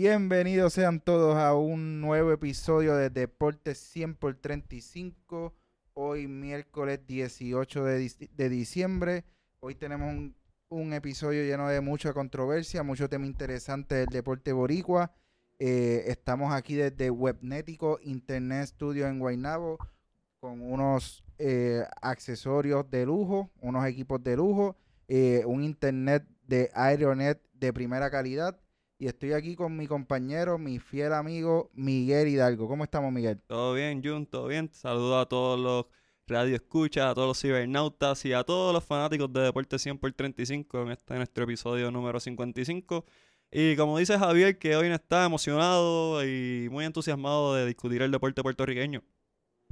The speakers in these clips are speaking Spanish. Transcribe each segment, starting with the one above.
Bienvenidos sean todos a un nuevo episodio de Deportes 100 por 35. Hoy miércoles 18 de, dic- de diciembre. Hoy tenemos un, un episodio lleno de mucha controversia, mucho tema interesante del deporte boricua. Eh, estamos aquí desde Webnético Internet Studio en Guaynabo con unos eh, accesorios de lujo, unos equipos de lujo, eh, un internet de Aeronet de primera calidad. Y estoy aquí con mi compañero, mi fiel amigo Miguel Hidalgo. ¿Cómo estamos, Miguel? Todo bien, Jun, todo bien. Saludo a todos los radioescuchas, a todos los cibernautas y a todos los fanáticos de Deporte 100 por 35 en este nuestro episodio número 55. Y como dice Javier, que hoy está emocionado y muy entusiasmado de discutir el deporte puertorriqueño.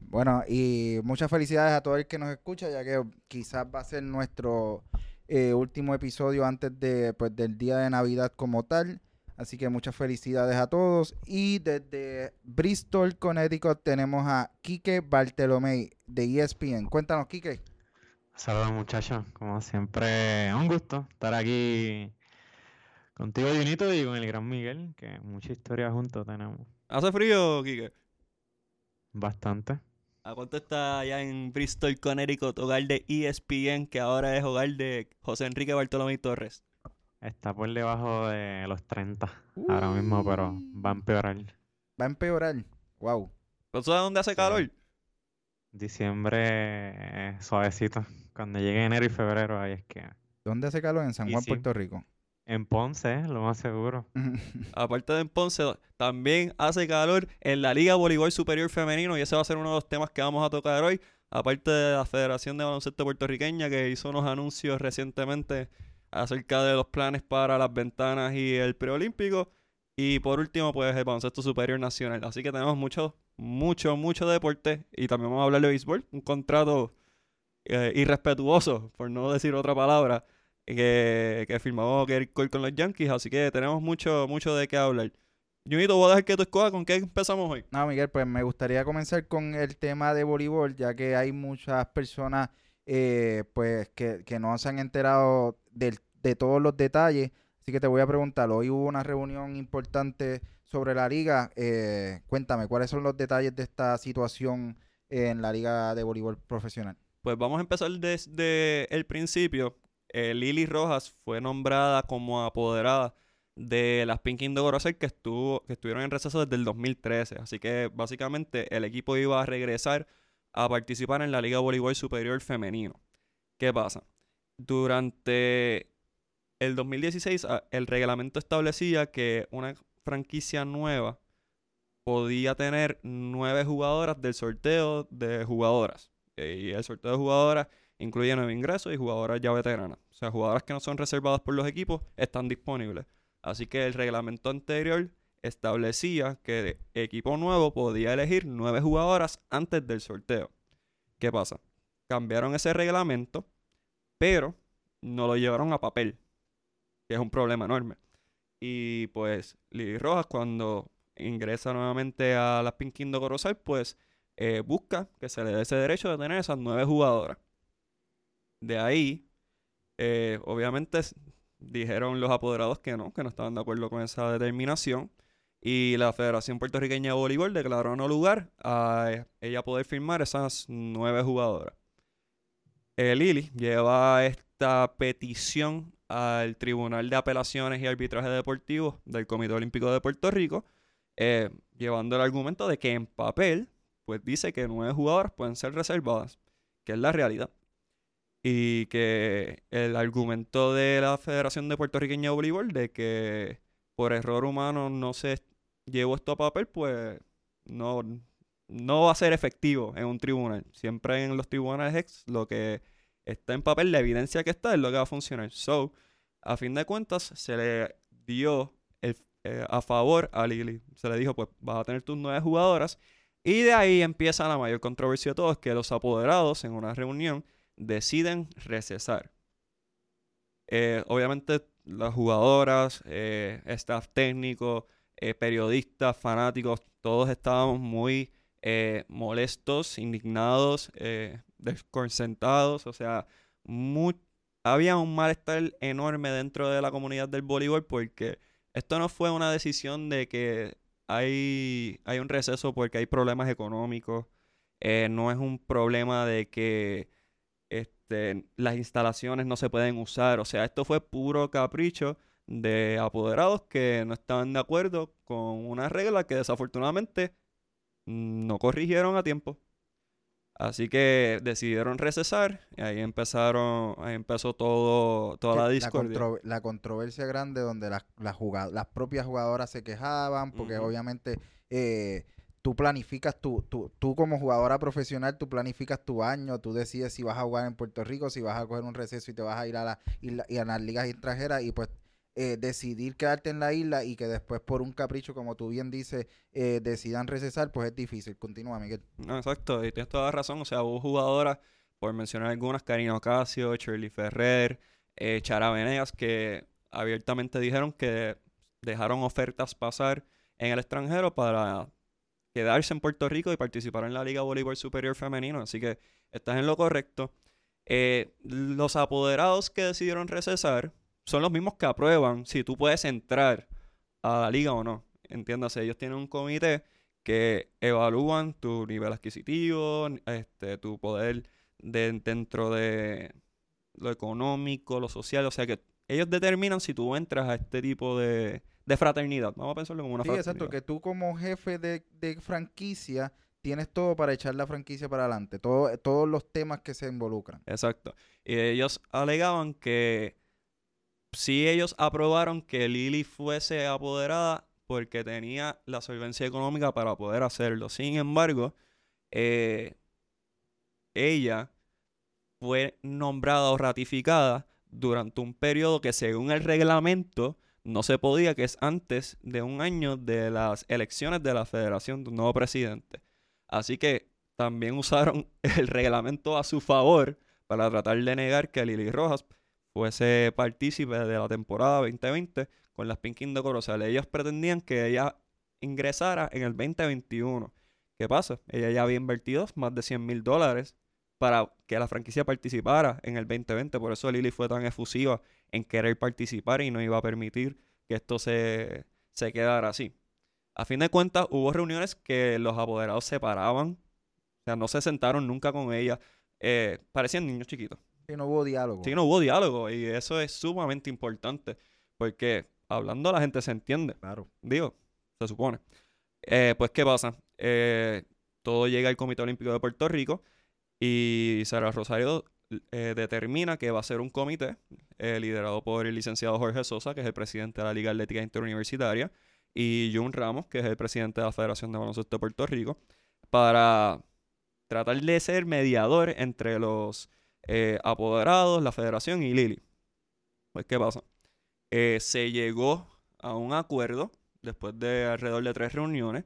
Bueno, y muchas felicidades a todo el que nos escucha, ya que quizás va a ser nuestro eh, último episodio antes de, pues, del día de Navidad como tal. Así que muchas felicidades a todos. Y desde Bristol, Connecticut, tenemos a Quique Bartolomé de ESPN. Cuéntanos, Quique. Saludos muchachos, como siempre, un gusto estar aquí contigo, Junito, y con el gran Miguel, que mucha historia juntos tenemos, ¿Hace frío, Quique? bastante. ¿A cuánto está allá en Bristol, Connecticut, hogar de ESPN, que ahora es hogar de José Enrique Bartolomé Torres? Está por debajo de los 30 ahora mismo, pero va a empeorar. Va a empeorar. Wow. ¿Tú sabes dónde hace calor? Diciembre eh, suavecito. Cuando llegue enero y febrero, ahí es que... ¿Dónde hace calor? En San Juan, sí. Puerto Rico. En Ponce, eh, lo más seguro. Aparte de en Ponce, también hace calor en la Liga Voleibol Superior Femenino y ese va a ser uno de los temas que vamos a tocar hoy. Aparte de la Federación de Baloncesto Puertorriqueña que hizo unos anuncios recientemente acerca de los planes para las ventanas y el preolímpico. Y por último, pues el Baloncesto Superior Nacional. Así que tenemos mucho, mucho, mucho deporte y también vamos a hablar de béisbol. Un contrato eh, irrespetuoso, por no decir otra palabra, que, que firmó Gary con los Yankees, así que tenemos mucho, mucho de qué hablar. Junito, voy a dejar que tú escojas con qué empezamos hoy. No, Miguel, pues me gustaría comenzar con el tema de voleibol, ya que hay muchas personas eh, pues que, que no se han enterado de todos los detalles. Así que te voy a preguntar, hoy hubo una reunión importante sobre la liga. eh, cuéntame, ¿cuáles son los detalles de esta situación en la liga de voleibol profesional? Pues vamos a empezar desde el principio. Eh, Lili Rojas fue nombrada como apoderada de las Pink Indoor Corozal que, estuvo, que estuvieron en receso desde el 2013. Así que básicamente el equipo iba a regresar a participar en la Liga Voleibol Superior Femenino. ¿Qué pasa? Durante el 2016 ah, el reglamento establecía que una franquicia nueva podía tener nueve jugadoras del sorteo de jugadoras. Y el sorteo de jugadoras incluye nueve ingresos y jugadoras ya veteranas. O sea, jugadoras que no son reservadas por los equipos están disponibles. Así que el reglamento anterior establecía que equipo nuevo podía elegir nueve jugadoras antes del sorteo. ¿Qué pasa? Cambiaron ese reglamento, pero no lo llevaron a papel, que es un problema enorme. Y pues Lili Rojas cuando ingresa nuevamente a las Pink Kingdom Corozal, pues eh, busca que se le dé ese derecho de tener esas nueve jugadoras. De ahí, eh, obviamente, dijeron los apoderados que no, que no estaban de acuerdo con esa determinación. Y la Federación Puertorriqueña de Voleibol declaró no lugar a eh, ella poder firmar esas nueve jugadoras. Eh, Lili lleva esta petición al Tribunal de Apelaciones y Arbitraje Deportivo del Comité Olímpico de Puerto Rico, eh, llevando el argumento de que en papel, pues dice que nueve jugadoras pueden ser reservadas, que es la realidad. Y que el argumento de la Federación de Puertorriqueña de Voleibol de que por error humano no se llevó esto a papel, pues no, no va a ser efectivo en un tribunal. Siempre en los tribunales ex, lo que está en papel, la evidencia que está es lo que va a funcionar. So, a fin de cuentas, se le dio el, eh, a favor a Lili. Se le dijo, pues vas a tener tus nueve jugadoras. Y de ahí empieza la mayor controversia de todo, es que los apoderados en una reunión deciden recesar. Eh, obviamente las jugadoras, eh, staff técnico, periodistas, fanáticos, todos estábamos muy eh, molestos, indignados, eh, desconcertados, o sea, había un malestar enorme dentro de la comunidad del voleibol porque esto no fue una decisión de que hay, hay un receso porque hay problemas económicos. Eh, no es un problema de que este, las instalaciones no se pueden usar. O sea, esto fue puro capricho de apoderados que no estaban de acuerdo con una regla que desafortunadamente no corrigieron a tiempo. Así que decidieron recesar y ahí empezaron, ahí empezó todo, toda la discordia. La, controversia grande donde las, las, las propias jugadoras se quejaban porque obviamente eh, tú planificas tu, tu, tú como jugadora profesional, tú planificas tu año, tú decides si vas a jugar en Puerto Rico, si vas a coger un receso y te vas a ir a, la, y a las ligas extranjeras y pues eh, decidir quedarte en la isla y que después por un capricho, como tú bien dices, eh, decidan recesar, pues es difícil. Continúa, Miguel. No, exacto, y tienes toda razón. O sea, hubo jugadoras, por mencionar algunas, Karina Ocasio, Shirley Ferrer, eh, Chara Venegas, que abiertamente dijeron que dejaron ofertas pasar en el extranjero para quedarse en Puerto Rico y participar en la Liga Voleibol Superior Femenino. Así que estás en lo correcto. los apoderados que decidieron recesar son los mismos que aprueban si tú puedes entrar a la liga o no. Entiéndase, ellos tienen un comité que evalúan tu nivel adquisitivo, este, tu poder de, dentro de lo económico, lo social, o sea que ellos determinan si tú entras a este tipo de, fraternidad. Vamos a pensarlo como una fraternidad. Sí, exacto, que tú como jefe de, franquicia tienes todo para echar la franquicia para adelante, todo, todos los temas que se involucran. Exacto. Y ellos alegaban que si ellos aprobaron que Lily fuese apoderada porque tenía la solvencia económica para poder hacerlo. Sin embargo, eh, ella fue nombrada o ratificada durante un periodo que según el reglamento no se podía, que es antes de un año de las elecciones de la federación de un nuevo presidente. Así que también usaron el reglamento a su favor para tratar de negar que Lily Rojas fuese partícipe de la temporada 2020 con las Pink Indoor. O sea, ellos pretendían que ella ingresara en el 2021. ¿Qué pasa? Ella ya había invertido más de 100 mil dólares para que la franquicia participara en el 2020. Por eso Lily fue tan efusiva en querer participar y no iba a permitir que esto se, se quedara así. A fin de cuentas, hubo reuniones que los apoderados se paraban. O sea, no se sentaron nunca con ella. Eh, parecían niños chiquitos. Sí, no hubo diálogo. Sí, no hubo diálogo. Y eso es sumamente importante. Porque hablando la gente se entiende. Claro. Digo, se supone. Eh, pues, ¿qué pasa? Eh, todo llega al Comité Olímpico de Puerto Rico y Sara Rosario eh, determina que va a ser un comité liderado por el licenciado Jorge Sosa, que es el presidente de la Liga Atlética Interuniversitaria, y Jun Ramos, que es el presidente de la Federación de Baloncesto de Puerto Rico, para tratar de ser mediador entre los eh, apoderados, la federación y Lili. Pues, ¿qué pasa? Eh, se llegó a un acuerdo después de alrededor de tres reuniones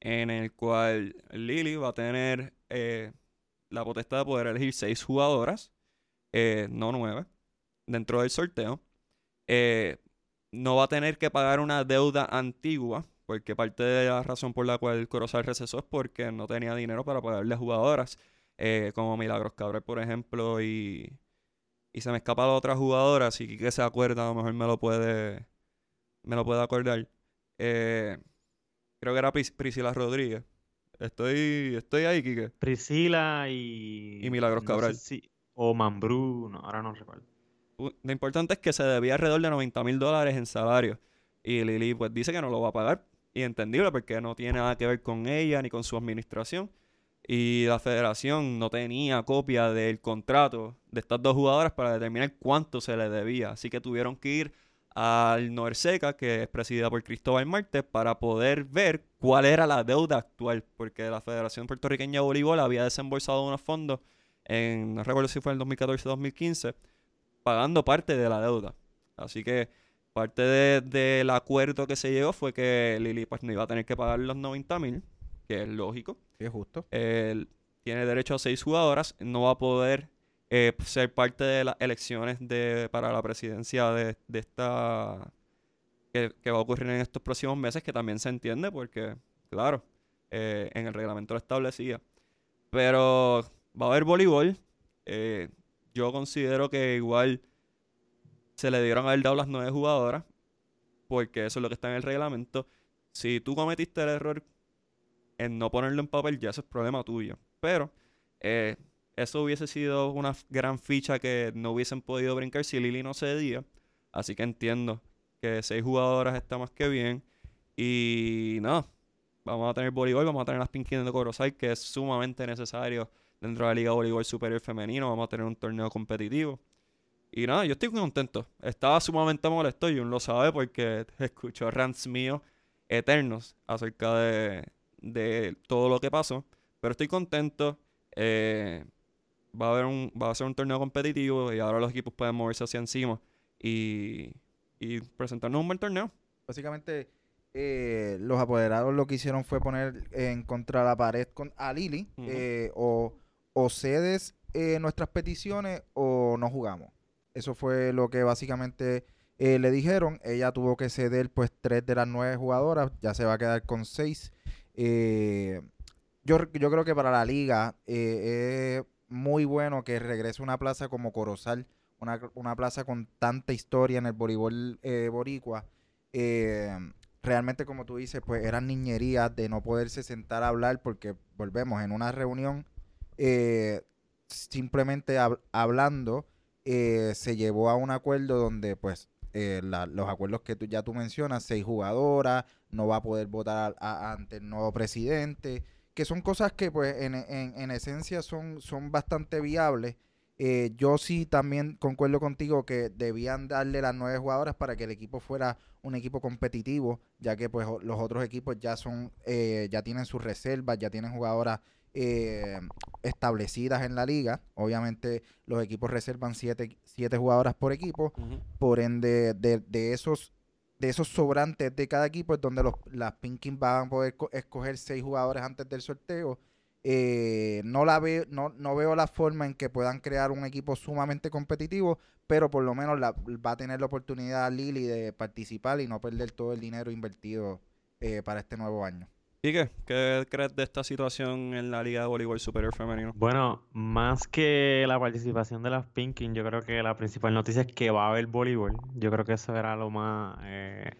en el cual Lili va a tener eh, la potestad de poder elegir seis jugadoras, no nueve, dentro del sorteo. no va a tener que pagar una deuda antigua, porque parte de la razón por la cual Corozal recesó es porque no tenía dinero para pagarle jugadoras eh, como Milagros Cabral, por ejemplo, y, y se me escapa la otra jugadora, si que se acuerda, a lo mejor me lo puede, me lo puede acordar. Eh, creo que era Priscila Rodríguez. Estoy, estoy ahí, Kike. Priscila y... Y Milagros Cabral. o Mambrú, ahora no recuerdo. Lo importante es que se debía alrededor de 90 mil dólares en salario. Y Lili pues dice que no lo va a pagar. Y entendible porque no tiene nada que ver con ella ni con su administración y la federación no tenía copia del contrato de estas dos jugadoras para determinar cuánto se le debía. Así que tuvieron que ir al Norseca, que es presidida por Cristóbal Marte, para poder ver cuál era la deuda actual, porque la Federación Puertorriqueña de Voleibol había desembolsado unos fondos en, no recuerdo si fue en el 2014 o 2015, pagando parte de la deuda. Así que parte del acuerdo que se llegó fue que Lili pues no iba a tener que pagar los 90 mil que es lógico. Es justo. Él tiene derecho a seis jugadoras, no va a poder eh, ser parte de las elecciones de, para la presidencia de, esta que, va a ocurrir en estos próximos meses, que también se entiende porque, claro, eh, en el reglamento lo establecía. Pero va a haber voleibol. Eh, yo considero que igual se le dieron haber dado las nueve jugadoras. porque eso es lo que está en el reglamento. Si tú cometiste el error en no ponerlo en papel, ya eso es problema tuyo. Pero eh, eso hubiese sido una gran ficha que no hubiesen podido brincar si Lili no cedía. Así que entiendo que seis jugadoras está más que bien. Y nada, vamos a tener voleibol, vamos a tener las Pinkin de Corozal, que es sumamente necesario dentro de la Liga Voleibol Superior Femenino. Vamos a tener un torneo competitivo. Y nada, yo estoy contento. Estaba sumamente molesto y uno lo sabe porque escuchó rants míos eternos acerca de, de todo lo que pasó. Pero estoy contento. Eh, va a haber un, va a ser un torneo competitivo y ahora los equipos pueden moverse hacia encima y, y presentarnos un buen torneo. Básicamente, eh, los apoderados lo que hicieron fue poner en contra la pared con, a Lili eh, o, o cedes nuestras peticiones o no jugamos. Eso fue lo que básicamente le dijeron. Ella tuvo que ceder pues tres de las nueve jugadoras, ya se va a quedar con seis. Eh, yo, yo creo que para la liga eh, es muy bueno que regrese una plaza como Corozal, una, una plaza con tanta historia en el voleibol eh, boricua. Realmente, como tú dices, pues eran niñerías de no poderse sentar a hablar porque, volvemos, en una reunión, simplemente hab- hablando, se llevó a un acuerdo donde, pues, los acuerdos que ya tú mencionas, seis jugadoras, no va a poder votar a- a- ante el nuevo presidente, que son cosas que, pues, en, en- en esencia son, son bastante viables. Eh, yo sí también concuerdo contigo que debían darle las nueve jugadoras para que el equipo fuera un equipo competitivo, ya que pues los otros equipos ya son, eh, ya tienen sus reservas, ya tienen jugadoras eh, establecidas en la liga. Obviamente los equipos reservan siete, siete jugadoras por equipo, por ende de, de esos de esos sobrantes de cada equipo es donde los, las Pinkins van a poder co- escoger seis jugadores antes del sorteo. Eh, no la veo, no, no veo la forma en que puedan crear un equipo sumamente competitivo, pero por lo menos la- va a tener la oportunidad Lili de participar y no perder todo el dinero invertido eh, para este nuevo año. ¿Y qué? ¿Qué crees de esta situación en la Liga de Voleibol Superior Femenino? Bueno, más que la participación de las Pinkin, yo creo que la principal noticia es que va a haber voleibol. Yo creo que eso era lo más eh,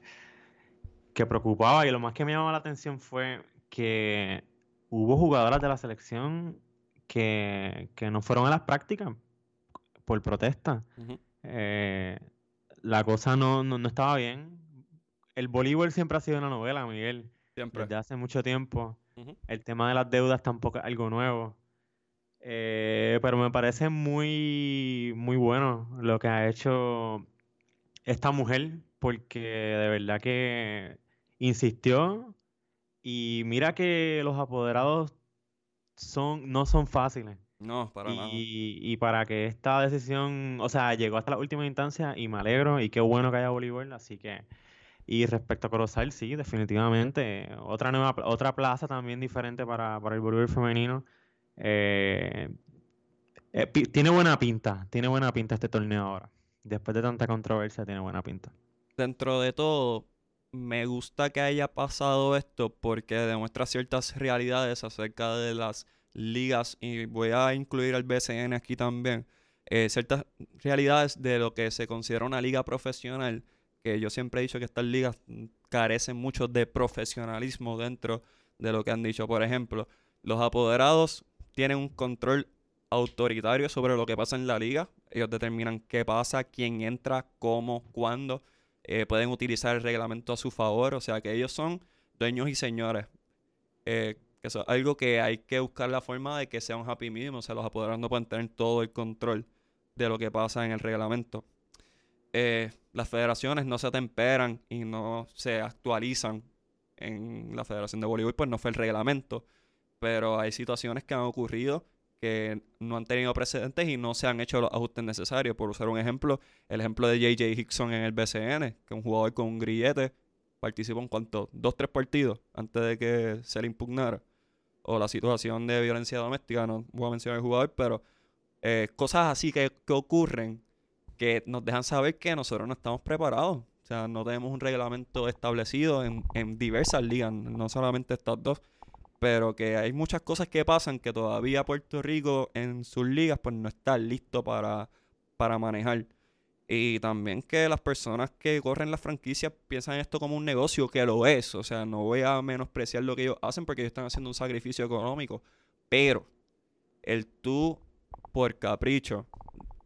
que preocupaba y lo más que me llamaba la atención fue que hubo jugadoras de la selección que, que no fueron a las prácticas por protesta. Eh, la cosa no, no, no estaba bien. El voleibol siempre ha sido una novela, Miguel, Siempre. desde hace mucho tiempo. El tema de las deudas tampoco es algo nuevo. Eh, pero me parece muy, muy bueno lo que ha hecho esta mujer, porque de verdad que insistió. Y mira que los apoderados son, no son fáciles. No, para nada. Y, y para que esta decisión, o sea, llegó hasta la última instancia y me alegro y qué bueno que haya voleibol, así que... Y respecto a Corozal, sí, definitivamente. Otra nueva, otra plaza también diferente para, para el voleibol femenino. Eh, eh, tiene buena pinta, tiene buena pinta este torneo ahora. Después de tanta controversia, tiene buena pinta. Dentro de todo, me gusta que haya pasado esto porque demuestra ciertas realidades acerca de las ligas y voy a incluir al BCN aquí también. eh, ciertas realidades de lo que se considera una liga profesional, que yo siempre he dicho que estas ligas carecen mucho de profesionalismo dentro de lo que han dicho. Por ejemplo, los apoderados tienen un control autoritario sobre lo que pasa en la liga. Ellos determinan qué pasa, quién entra, cómo, cuándo. Eh, pueden utilizar el reglamento a su favor. O sea que ellos son dueños y señores. Eh, eso es algo que hay que buscar la forma de que sea un happy medium. O sea, los apoderados no pueden tener todo el control de lo que pasa en el reglamento. Eh, las federaciones no se atemperan y no se actualizan en la Federación de Voleibol, pues no fue el reglamento. Pero hay situaciones que han ocurrido que no han tenido precedentes y no se han hecho los ajustes necesarios. Por usar un ejemplo, el ejemplo de JJ Hickson en el BCN, que un jugador con un grillete participó en cuanto dos, tres partidos antes de que se le impugnara. O la situación de violencia doméstica, no voy a mencionar el jugador, pero eh, cosas así que, que ocurren que nos dejan saber que nosotros no estamos preparados. O sea, no tenemos un reglamento establecido en, en diversas ligas, no solamente estas dos, pero que hay muchas cosas que pasan que todavía Puerto Rico en sus ligas pues no está listo para, para manejar. Y también que las personas que corren las franquicias piensan esto como un negocio, que lo es. O sea, no voy a menospreciar lo que ellos hacen porque ellos están haciendo un sacrificio económico. Pero el tú, por capricho,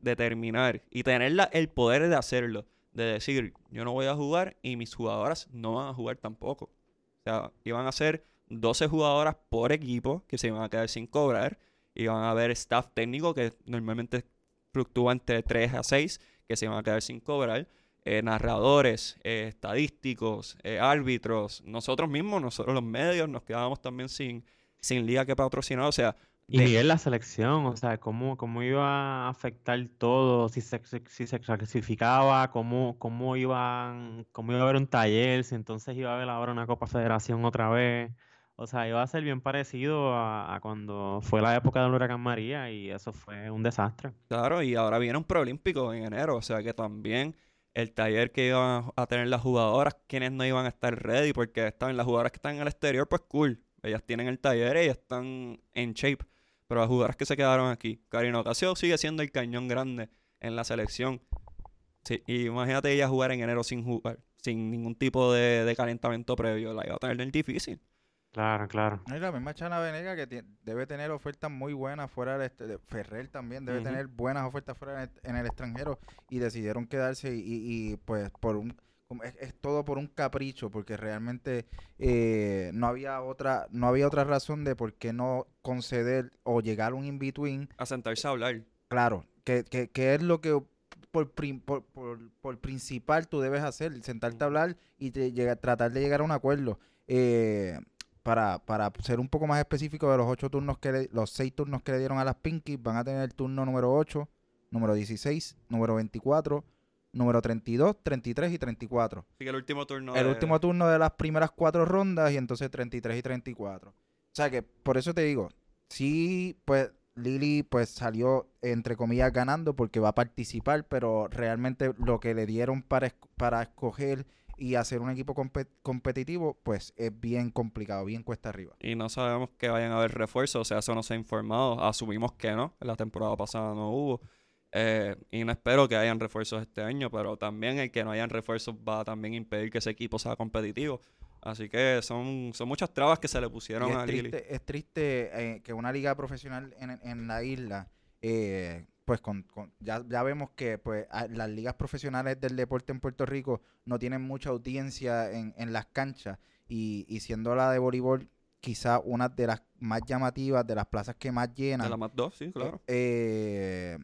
determinar y tener la- el poder de hacerlo, de decir, yo no voy a jugar y mis jugadoras no van a jugar tampoco. O sea, iban a ser 12 jugadoras por equipo que se iban a quedar sin cobrar. Iban a haber staff técnico que normalmente fluctúa entre 3 a 6 que se iban a quedar sin cobrar. eh, narradores, eh, estadísticos, eh, árbitros, nosotros mismos, nosotros los medios, nos quedábamos también sin, sin liga que patrocinar. O sea, Y de- Miguel, la selección, o sea, cómo, cómo iba a afectar todo, si se, si se clasificaba, cómo, cómo iban, cómo iba a haber un taller, si entonces iba a haber ahora una Copa Federación otra vez. O sea, iba a ser bien parecido a, a cuando fue la época del huracán María y eso fue un desastre. Claro, y ahora viene un preolímpico en enero, o sea que también el taller que iban a tener las jugadoras, quienes no iban a estar ready, porque estaban las jugadoras que están en el exterior, pues cool, ellas tienen el taller y están en shape, pero las jugadoras que se quedaron aquí, Karina Ocasio sigue siendo el cañón grande en la selección. Sí, y imagínate ella jugar en enero sin jugar, sin ningún tipo de, de calentamiento previo, la iba a tener difícil. Claro, claro. No, y la misma Chana Venega que debe tener ofertas muy buenas fuera del este- de- Ferrer también debe tener buenas ofertas fuera en el, en el extranjero y decidieron quedarse y, y- y, pues por un es, es todo por un capricho porque realmente eh, no había otra no había otra razón de por qué no conceder o llegar a un in between A sentarse a hablar. Claro, que, que, que es lo que por, por, por, por principal tú debes hacer, sentarte a hablar y te llega- tratar de llegar a un acuerdo. Eh, para, para ser un poco más específico de los ocho turnos que le- los seis turnos que le dieron a las Pinkies, van a tener el turno número 8, número 16, número 24, número 32, 33 y 34. Así que el último turno el de- último turno de las primeras cuatro rondas y entonces 33 y 34. O sea que por eso te digo, sí, pues Lili pues salió entre comillas ganando porque va a participar, pero realmente lo que le dieron para, para escoger y hacer un equipo compe- competitivo, pues es bien complicado, bien cuesta arriba. Y no sabemos que vayan a haber refuerzos, o sea, eso no se ha informado. Asumimos que no, la temporada pasada no hubo. Eh, y no espero que hayan refuerzos este año, pero también el que no hayan refuerzos va a también impedir que ese equipo sea competitivo. Así que son, son muchas trabas que se le pusieron es a Lili. triste, es triste eh, que una liga profesional en, en la isla, eh, pues con, con- ya, ya vemos que pues a- las ligas profesionales del deporte en Puerto Rico no tienen mucha audiencia en, en las canchas y, y siendo la de voleibol quizá una de las más llamativas, de las plazas que más De llenan, la más dos, sí, claro. eh,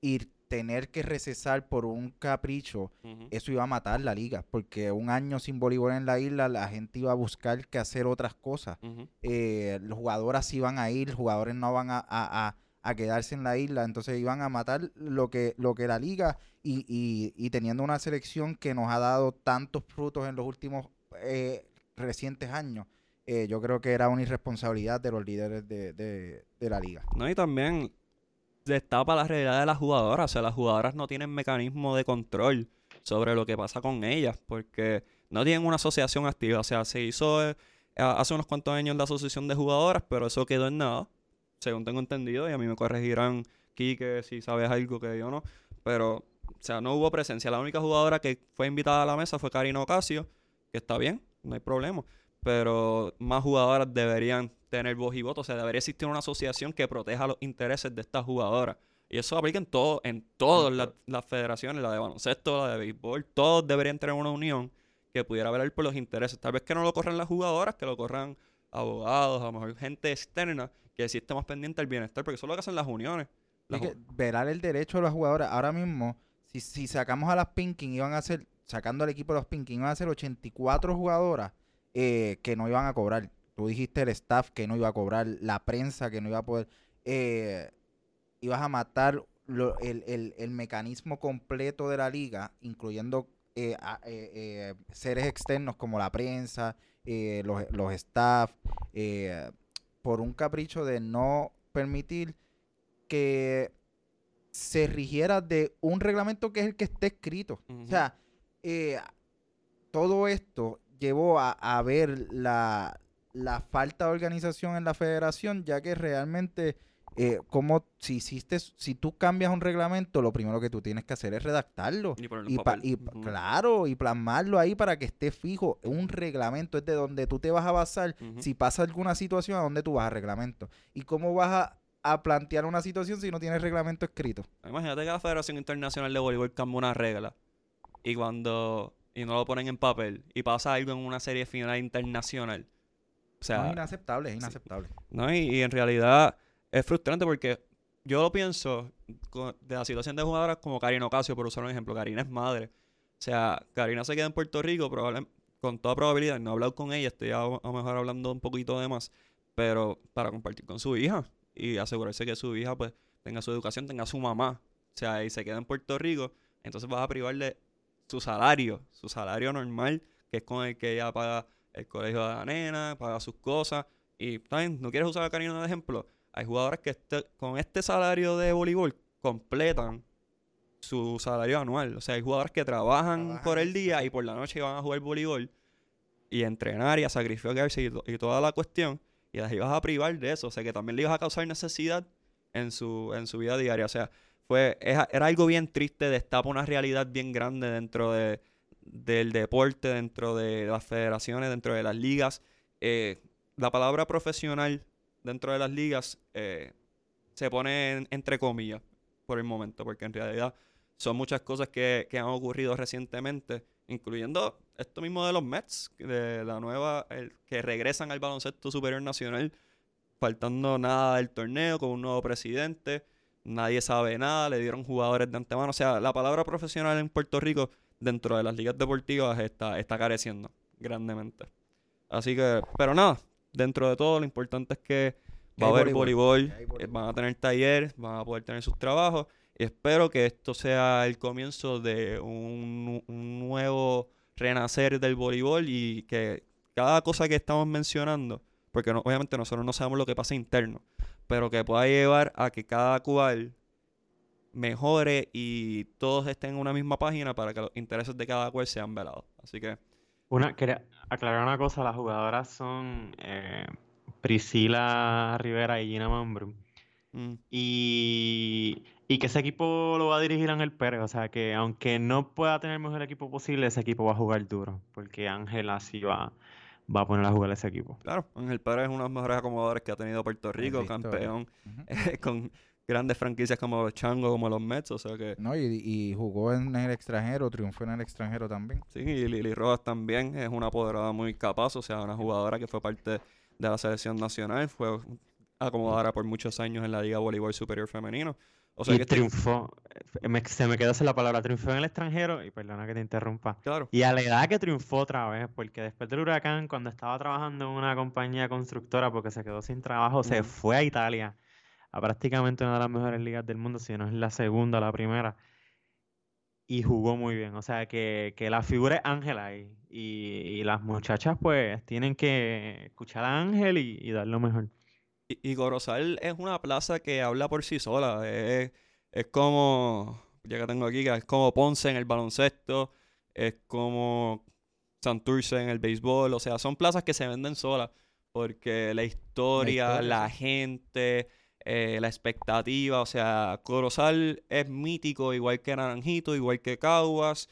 y tener que recesar por un capricho, eso iba a matar la liga, porque un año sin voleibol en la isla la gente iba a buscar que hacer otras cosas. Eh, los jugadoras iban a ir, los jugadores no van a, a- a- a quedarse en la isla, entonces iban a matar lo que, lo que la liga y, y- y teniendo una selección que nos ha dado tantos frutos en los últimos eh, recientes años, eh, yo creo que era una irresponsabilidad de los líderes de, de- de la liga. No, y también destapa la realidad de las jugadoras. O sea, las jugadoras no tienen mecanismo de control sobre lo que pasa con ellas, porque no tienen una asociación activa. O sea, se hizo eh, hace unos cuantos años la asociación de jugadoras, pero eso quedó en nada, según tengo entendido, y a mí me corregirán, Quique, si sabes algo que yo no. Pero, o sea, no hubo presencia. La única jugadora que fue invitada a la mesa fue Karina Ocasio, que está bien, no hay problema. Pero más jugadoras deberían tener voz y voto. O sea, debería existir una asociación que proteja los intereses de estas jugadoras. Y eso aplica en todo, en todas las, las federaciones, la de baloncesto, la de béisbol, todos deberían tener una unión que pudiera velar por los intereses. Tal vez que no lo corran las jugadoras, que lo corran abogados, a lo mejor gente externa, que sí esté más pendiente del bienestar, porque eso es lo que hacen las uniones. Las que velar el derecho de las jugadoras. Ahora mismo, si, si sacamos a las Pinkin, iban a ser, sacando al equipo de los Pinkin, iban a ser 84 jugadoras eh, que no iban a cobrar. Tú dijiste el staff que no iba a cobrar, la prensa que no iba a poder. eh, ibas a matar lo- el, el- el mecanismo completo de la liga, incluyendo eh, a- seres externos como la prensa, los, los staff, por un capricho de no permitir que se rigiera de un reglamento que es el que esté escrito. O sea, todo esto llevó a, a ver la, la falta de organización en la federación, ya que realmente eh, como si hiciste, si tú cambias un reglamento, lo primero que tú tienes que hacer es redactarlo. Y Y, pa- y claro, y plasmarlo ahí para que esté fijo. Un reglamento es de donde tú te vas a basar. Si pasa alguna situación, ¿a dónde tú vas a reglamento? ¿Y cómo vas a, a plantear una situación si no tienes reglamento escrito? Imagínate que la Federación Internacional de Voleibol cambia una regla y cuando y no lo ponen en papel y pasa algo en una serie final internacional. O No, sea, es inaceptable, es inaceptable. ¿no? Y, y en realidad es frustrante porque yo lo pienso co- de la situación de jugadoras como Karina Ocasio, por usar un ejemplo. Karina es madre. O sea, Karina se queda en Puerto Rico, probable- con toda probabilidad. No he hablado con ella, estoy a, a lo mejor hablando un poquito de más, pero para compartir con su hija y asegurarse que su hija pues tenga su educación, tenga su mamá. O sea, y se queda en Puerto Rico, entonces vas a privarle su salario, su salario normal, que es con el que ella paga el colegio de la nena, paga sus cosas. Y también, no quieres usar a Karina de ejemplo. Hay jugadores que este- con este salario de voleibol completan su salario anual. O sea, hay jugadores que trabajan, Trabajan, por el día y por la noche van a jugar voleibol y entrenar y a sacrificarse y, to- y toda la cuestión. Y las ibas a privar de eso. O sea, que también le ibas a causar necesidad en su, en su vida diaria. O sea, fue, era algo bien triste, destapa una realidad bien grande dentro de, del deporte, dentro de las federaciones, dentro de las ligas. Eh, la palabra profesional dentro de las ligas eh, se pone en- entre comillas por el momento, porque en realidad son muchas cosas que, que han ocurrido recientemente, incluyendo esto mismo de los Mets, de la nueva, el- que regresan al baloncesto superior nacional, faltando nada del torneo, con un nuevo presidente, nadie sabe nada, le dieron jugadores de antemano, o sea, la palabra profesional en Puerto Rico dentro de las ligas deportivas está, está careciendo grandemente. Así que, pero nada, dentro de todo lo importante es que va a haber voleibol, voleibol, eh, van a tener talleres, van a poder tener sus trabajos y espero que esto sea el comienzo de un, un nuevo renacer del voleibol y que cada cosa que estamos mencionando, porque no- obviamente nosotros no sabemos lo que pasa interno, pero que pueda llevar a que cada cual mejore y todos estén en una misma página para que los intereses de cada cual sean velados. Así que Una, quería aclarar una cosa, las jugadoras son eh, Priscila Rivera y Gina Mambrú. mm, Y, y que ese equipo lo va a dirigir Ángel Pérez. O sea que aunque no pueda tener el mejor equipo posible, ese equipo va a jugar duro. Porque Ángel así va, va a poner a jugar ese equipo. claro, Ángel Pérez es uno de los mejores acomodadores que ha tenido Puerto Rico, campeón eh, con grandes franquicias como los Changos, como los Mets, o sea que No, y, y jugó en el extranjero, triunfó en el extranjero también. sí, y Lili Rojas también es una apoderada muy capaz, o sea, una jugadora que fue parte de la selección nacional, fue acomodadora por muchos años en la Liga Voleibol Superior Femenino. O sea y que triunfó. eh, me- se me quedó sin la palabra. Triunfó en el extranjero. Y perdona que te interrumpa. claro, Y a la edad que triunfó otra vez, porque después del huracán, cuando estaba trabajando en una compañía constructora, porque se quedó sin trabajo, se fue a Italia, a prácticamente una de las mejores ligas del mundo, si no es la segunda, la primera, y jugó muy bien. O sea, que, que la figura es Ángel ahí, y, y las muchachas pues tienen que escuchar a Ángel y, y dar lo mejor. Y, Corozal es una plaza que habla por sí sola. Es, es como, ya que tengo aquí, es como Ponce en el baloncesto, es como Santurce en el béisbol. O sea, son plazas que se venden solas porque la historia, historia, la gente, eh, la expectativa. O sea, Corozal es mítico, igual que Naranjito, igual que Caguas.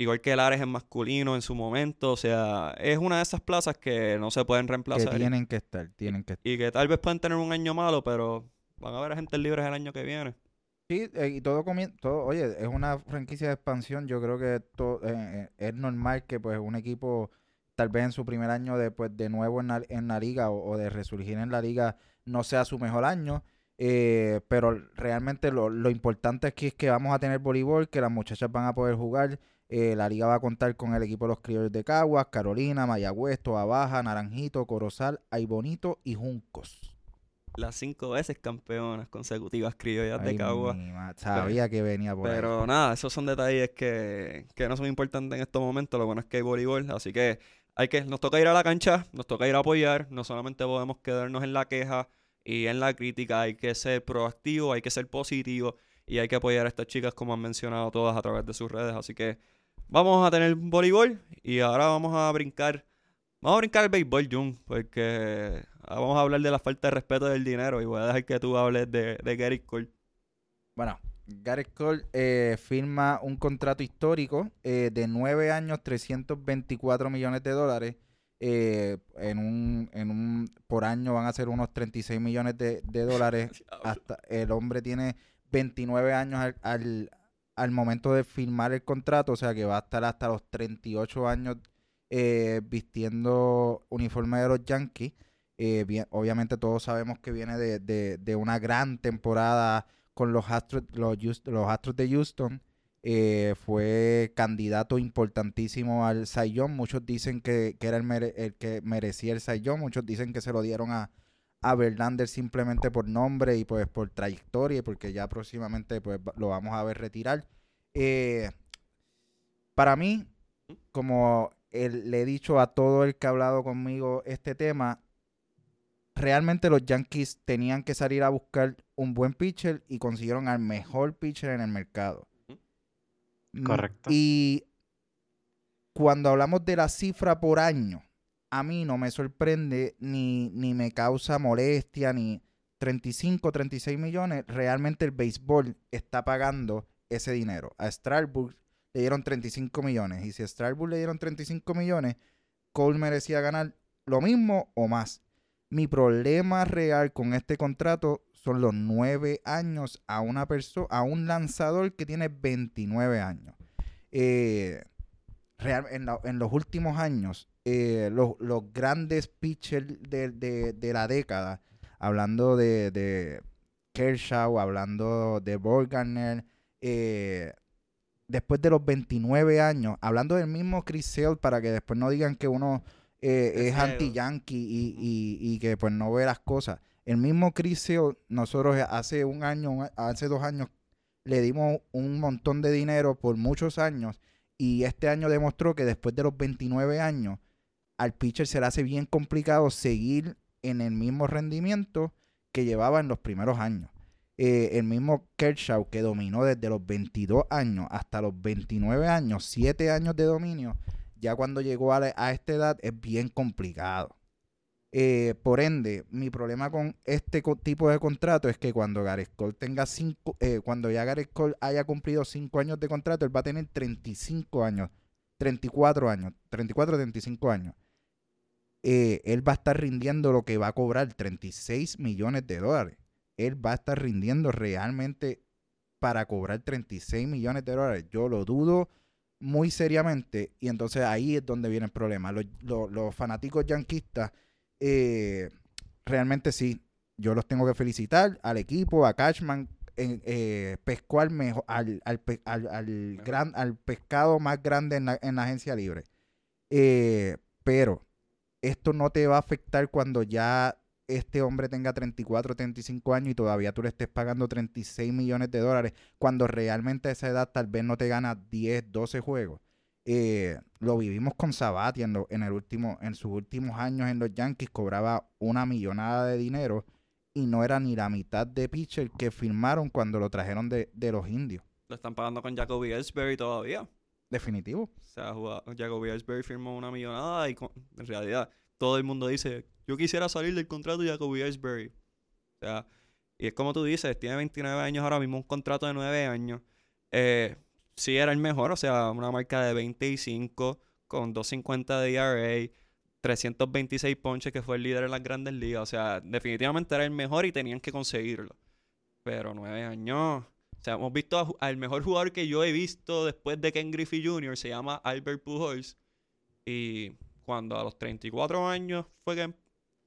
Igual que Lares en masculino en su momento. O sea, es una de esas plazas que no se pueden Que reemplazar tienen que estar, tienen que estar. y que tal vez pueden tener un año malo, pero van a haber agentes libres el año que viene. Sí, eh, y todo comienza, todo, oye, es una franquicia de expansión, yo creo que to- eh, eh, es normal que pues un equipo tal vez en su primer año de, pues, de nuevo en la, en la liga o, o de resurgir en la liga no sea su mejor año, eh, pero realmente lo, lo importante aquí es que vamos a tener voleibol, que las muchachas van a poder jugar, eh, la liga va a contar con el equipo de los criollos de Caguas, Carolina, Mayagüez, Toa Baja, Naranjito, Corozal, Aybonito y Juncos. Las cinco veces campeonas consecutivas criollas de Ay, Cagua. mi ma- sabía que venía por ahí. Pero nada, esos son detalles que, que no son importantes en estos momentos. Lo bueno es que hay voleibol, así que hay que, nos toca ir a la cancha, nos toca ir a apoyar. No solamente podemos quedarnos en la queja y en la crítica, hay que ser proactivo, hay que ser positivo y hay que apoyar a estas chicas como han mencionado todas a través de sus redes. Así que vamos a tener voleibol y ahora vamos a brincar. Vamos a brincar el béisbol, Jun, porque Ahora vamos a hablar de la falta de respeto del dinero y voy a dejar que tú hables de, de Gary Cole. Bueno, Gareth Cole eh, firma un contrato histórico eh, de 9 años, 324 millones de dólares. Eh, en un, en un, por año van a ser unos 36 millones de, de dólares. Hasta el hombre tiene 29 años al, al, al momento de firmar el contrato, o sea que va a estar hasta los 38 años eh, vistiendo uniforme de los Yankees. Eh, obviamente todos sabemos que viene de, de- una gran temporada con los Astros, los, Astros de Houston. Eh, fue candidato importantísimo al Young. Muchos dicen que, que era el, el que merecía el Young. Muchos dicen que se lo dieron a, a Verlander simplemente por nombre y pues por trayectoria, porque ya próximamente pues lo vamos a ver retirar. Eh, para mí, como el- le he dicho a todo el que ha hablado conmigo este tema, realmente los Yankees tenían que salir a buscar un buen pitcher y consiguieron al mejor pitcher en el mercado. Correcto. Y cuando hablamos de la cifra por año, a mí no me sorprende ni, ni me causa molestia, ni 35, 36 millones. Realmente el béisbol está pagando ese dinero. A Strasburg le dieron 35 millones. Y si a Strasburg le dieron 35 millones, Cole merecía ganar lo mismo o más. Mi problema real con este contrato son los nueve años a una persona, a un lanzador que tiene 29 años. Eh, real- en los últimos años, eh, los, los grandes pitchers de, de- de la década, hablando de, de Kershaw, hablando de Borgarner, eh, después de los 29 años, hablando del mismo Chris Sale, para que después no digan que uno eh, Es anti-yankee y, y- y que pues no ve las cosas. El mismo Chris Sale, nosotros hace un año, hace dos años, le dimos un montón de dinero por muchos años y este año demostró que después de los 29 años, al pitcher se le hace bien complicado seguir en el mismo rendimiento que llevaba en los primeros años. Eh, el mismo Kershaw que dominó desde los 22 años hasta los 29 años, 7 años de dominio, ya cuando llegó a, a esta edad es bien complicado. Eh, por ende, mi problema con este tipo de contrato es que cuando Gareth Cole tenga cinco, eh, cuando ya Gareth Cole haya cumplido 5 años de contrato, él va a tener 35 años, 34 años, 34, 35 años. Eh, él va a estar rindiendo lo que va a cobrar 36 millones de dólares. Él va a estar rindiendo realmente para cobrar 36 millones de dólares. Yo lo dudo muy seriamente y entonces ahí es donde viene el problema. Los, los- los fanáticos yanquistas, eh, realmente sí, yo los tengo que felicitar al equipo, a Cashman, eh, pescó al, mejo- al, al, pe- al- al gran, al pescado más grande en la, en la agencia libre. Eh, pero esto no te va a afectar cuando ya este hombre tenga 34, 35 años y todavía tú le estés pagando 36 millones de dólares, cuando realmente a esa edad tal vez no te gana 10, 12 juegos. Eh, lo vivimos con Sabati en, lo- en, el último, en sus últimos años en los Yankees, cobraba una millonada de dinero y no era ni la mitad de pitcher que firmaron cuando lo trajeron de, de los indios. Lo están pagando con Jacoby Ellsbury todavía. Definitivo. O sea, Jacoby Ellsbury firmó una millonada y en realidad todo el mundo dice, yo quisiera salir del contrato de Jacoby Ellsbury. O sea, y es como tú dices, tiene 29 años ahora mismo, un contrato de 9 años. Eh, sí era el mejor, o sea, una marca de 25 con 250 de ERA, 326 ponches que fue el líder en las grandes ligas. O sea, definitivamente era el mejor y tenían que conseguirlo. Pero 9 años... O sea, hemos visto al mejor jugador que yo he visto después de Ken Griffey Jr. se llama Albert Pujols. Y cuando a los 34 años fue que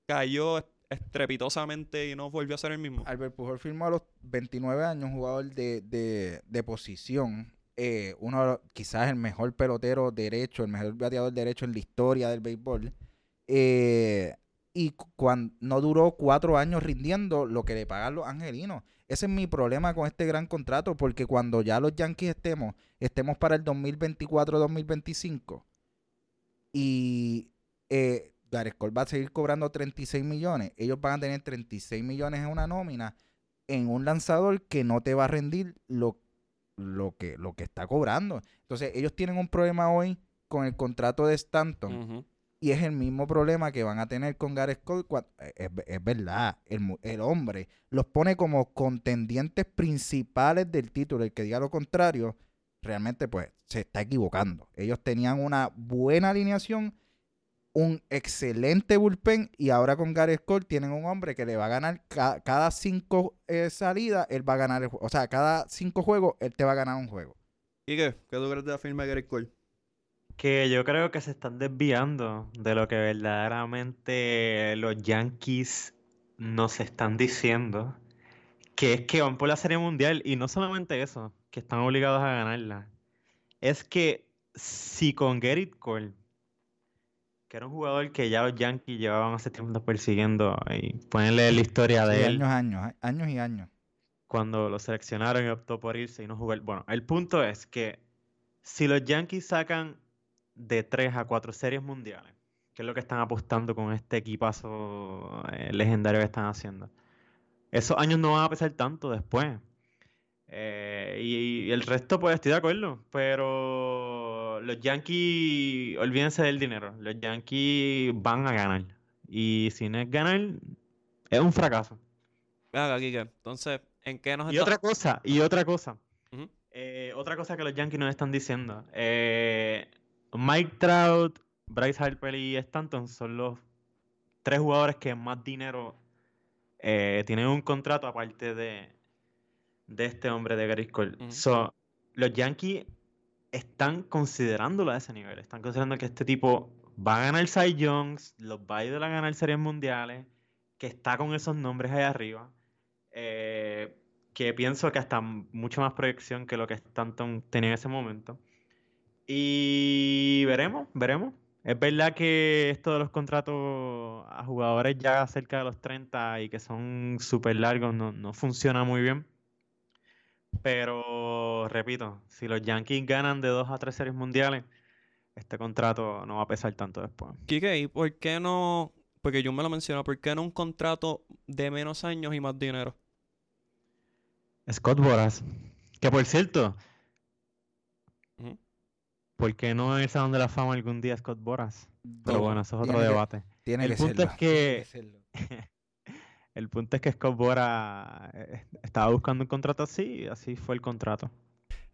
cayó est- estrepitosamente y no volvió a ser el mismo. Albert Pujol firmó a los 29 años, jugador de, de, de posición. eh, uno, quizás el mejor pelotero derecho, el mejor bateador derecho en la historia del béisbol. eh, y cuando no duró cuatro años rindiendo lo que le pagan los angelinos. Ese es mi problema con este gran contrato, porque cuando ya los Yankees estemos, estemos para el 2024-2025 y eh, Gareth Cole va a seguir cobrando 36 millones, ellos van a tener 36 millones en una nómina en un lanzador que no te va a rendir lo, lo, que, lo que está cobrando. Entonces, ellos tienen un problema hoy con el contrato de Stanton. Y es el mismo problema que van a tener con Gareth Cole. eh, Es, verdad, el, hombre los pone como contendientes principales del título. El que diga lo contrario, realmente pues se está equivocando. Ellos tenían una buena alineación, un excelente bullpen y ahora con Gareth Cole tienen un hombre que le va a ganar ca- cada cinco eh, salidas, él va a ganar. O sea, cada cinco juegos, él te va a ganar un juego. ¿Y qué? ¿Qué tú crees de de Gareth Cole? Que yo creo que se están desviando de lo que verdaderamente los Yankees nos están diciendo, que es que van por la Serie Mundial y no solamente eso, que están obligados a ganarla. Es que si con Gerrit Cole, que era un jugador que ya los Yankees llevaban hace tiempo persiguiendo y pueden leer la historia Sí, de él años, años, años y años. cuando lo seleccionaron y optó por irse y no jugar. Bueno, el punto es que si los Yankees sacan de 3 a 4 series mundiales, que es lo que están apostando con este equipazo eh, legendario que están haciendo, esos años no van a pesar tanto después. Eh, y, y el resto, pues estoy de acuerdo, pero los Yankees, olvídense del dinero, los Yankees van a ganar. Y si no es ganar, es un fracaso. Venga, Kike. Entonces, ¿en qué nos Y está- otra cosa, y otra cosa. Eh, otra cosa que los Yankees nos están diciendo. eh, Mike Trout, Bryce Harper y Stanton son los tres jugadores que más dinero eh, tienen un contrato aparte de, de este hombre de Gary Cole. So, los Yankees están considerándolo a ese nivel. Están considerando que este tipo va a ganar Cy Youngs, los va a ayudar a ganar series mundiales, que está con esos nombres ahí arriba. eh, que pienso que hasta mucho más proyección que lo que Stanton tenía en ese momento. Y veremos, veremos. Es verdad que esto de los contratos a jugadores ya cerca de los 30 y que son súper largos no, no funciona muy bien. Pero, repito, si los Yankees ganan de 2 a 3 series mundiales, este contrato no va a pesar tanto después. Quique, ¿y por qué no? Porque yo me lo menciono, ¿por qué no un contrato de menos años y más dinero? Scott Boras. Que por cierto. ¿Por qué no es Salón de la Fama algún día Scott Boras? Pero No, bueno, eso es otro tiene que- debate. Tiene El que punto es serlo, que- tiene serlo. El punto es que Scott Bora eh, estaba buscando un contrato así y así fue el contrato.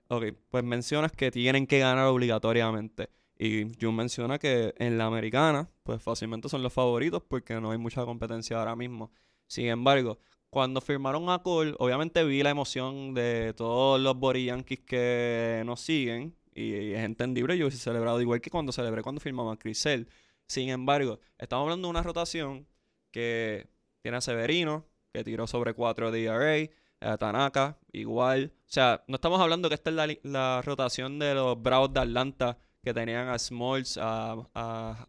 Ok, pues mencionas que tienen que ganar obligatoriamente. Y Jun menciona que en la americana, pues fácilmente son los favoritos porque no hay mucha competencia ahora mismo. Sin embargo, cuando firmaron a Cole, obviamente vi la emoción de todos los Bori Yankees que nos siguen. Y, es entendible, yo hubiese celebrado igual que cuando celebré cuando firmamos a Chris Sale. Sin embargo, estamos hablando de una rotación que tiene a Severino, que tiró sobre 4 de ERA, a Tanaka, igual. O sea, no estamos hablando que esta es la, la rotación de los Bravos de Atlanta que tenían a Smalls, a, a,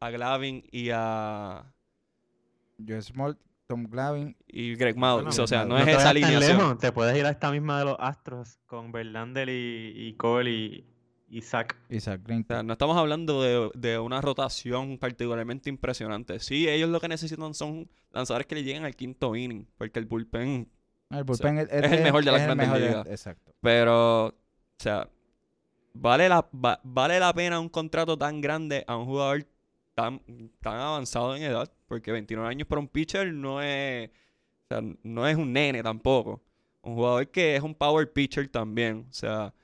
a Glavin y a Joe Small, Tom Glavin. y Greg Maddux. Bueno, o sea, no, es esa lejos, Te puedes ir a esta misma de los Astros con Verlander y, y Cole y, y Zach. Isaac Green. O sea, no estamos hablando de, de una rotación particularmente impresionante. Sí, ellos lo que necesitan son lanzadores que le lleguen al quinto inning, porque el bullpen El bullpen es, es el mejor de las grandes ligas. Exacto. Pero, o sea, vale la, va- vale la pena un contrato tan grande a un jugador tan, tan avanzado en edad, porque 29 años para un pitcher no es, o sea, no es un nene tampoco. Un jugador que es un power pitcher también, o sea,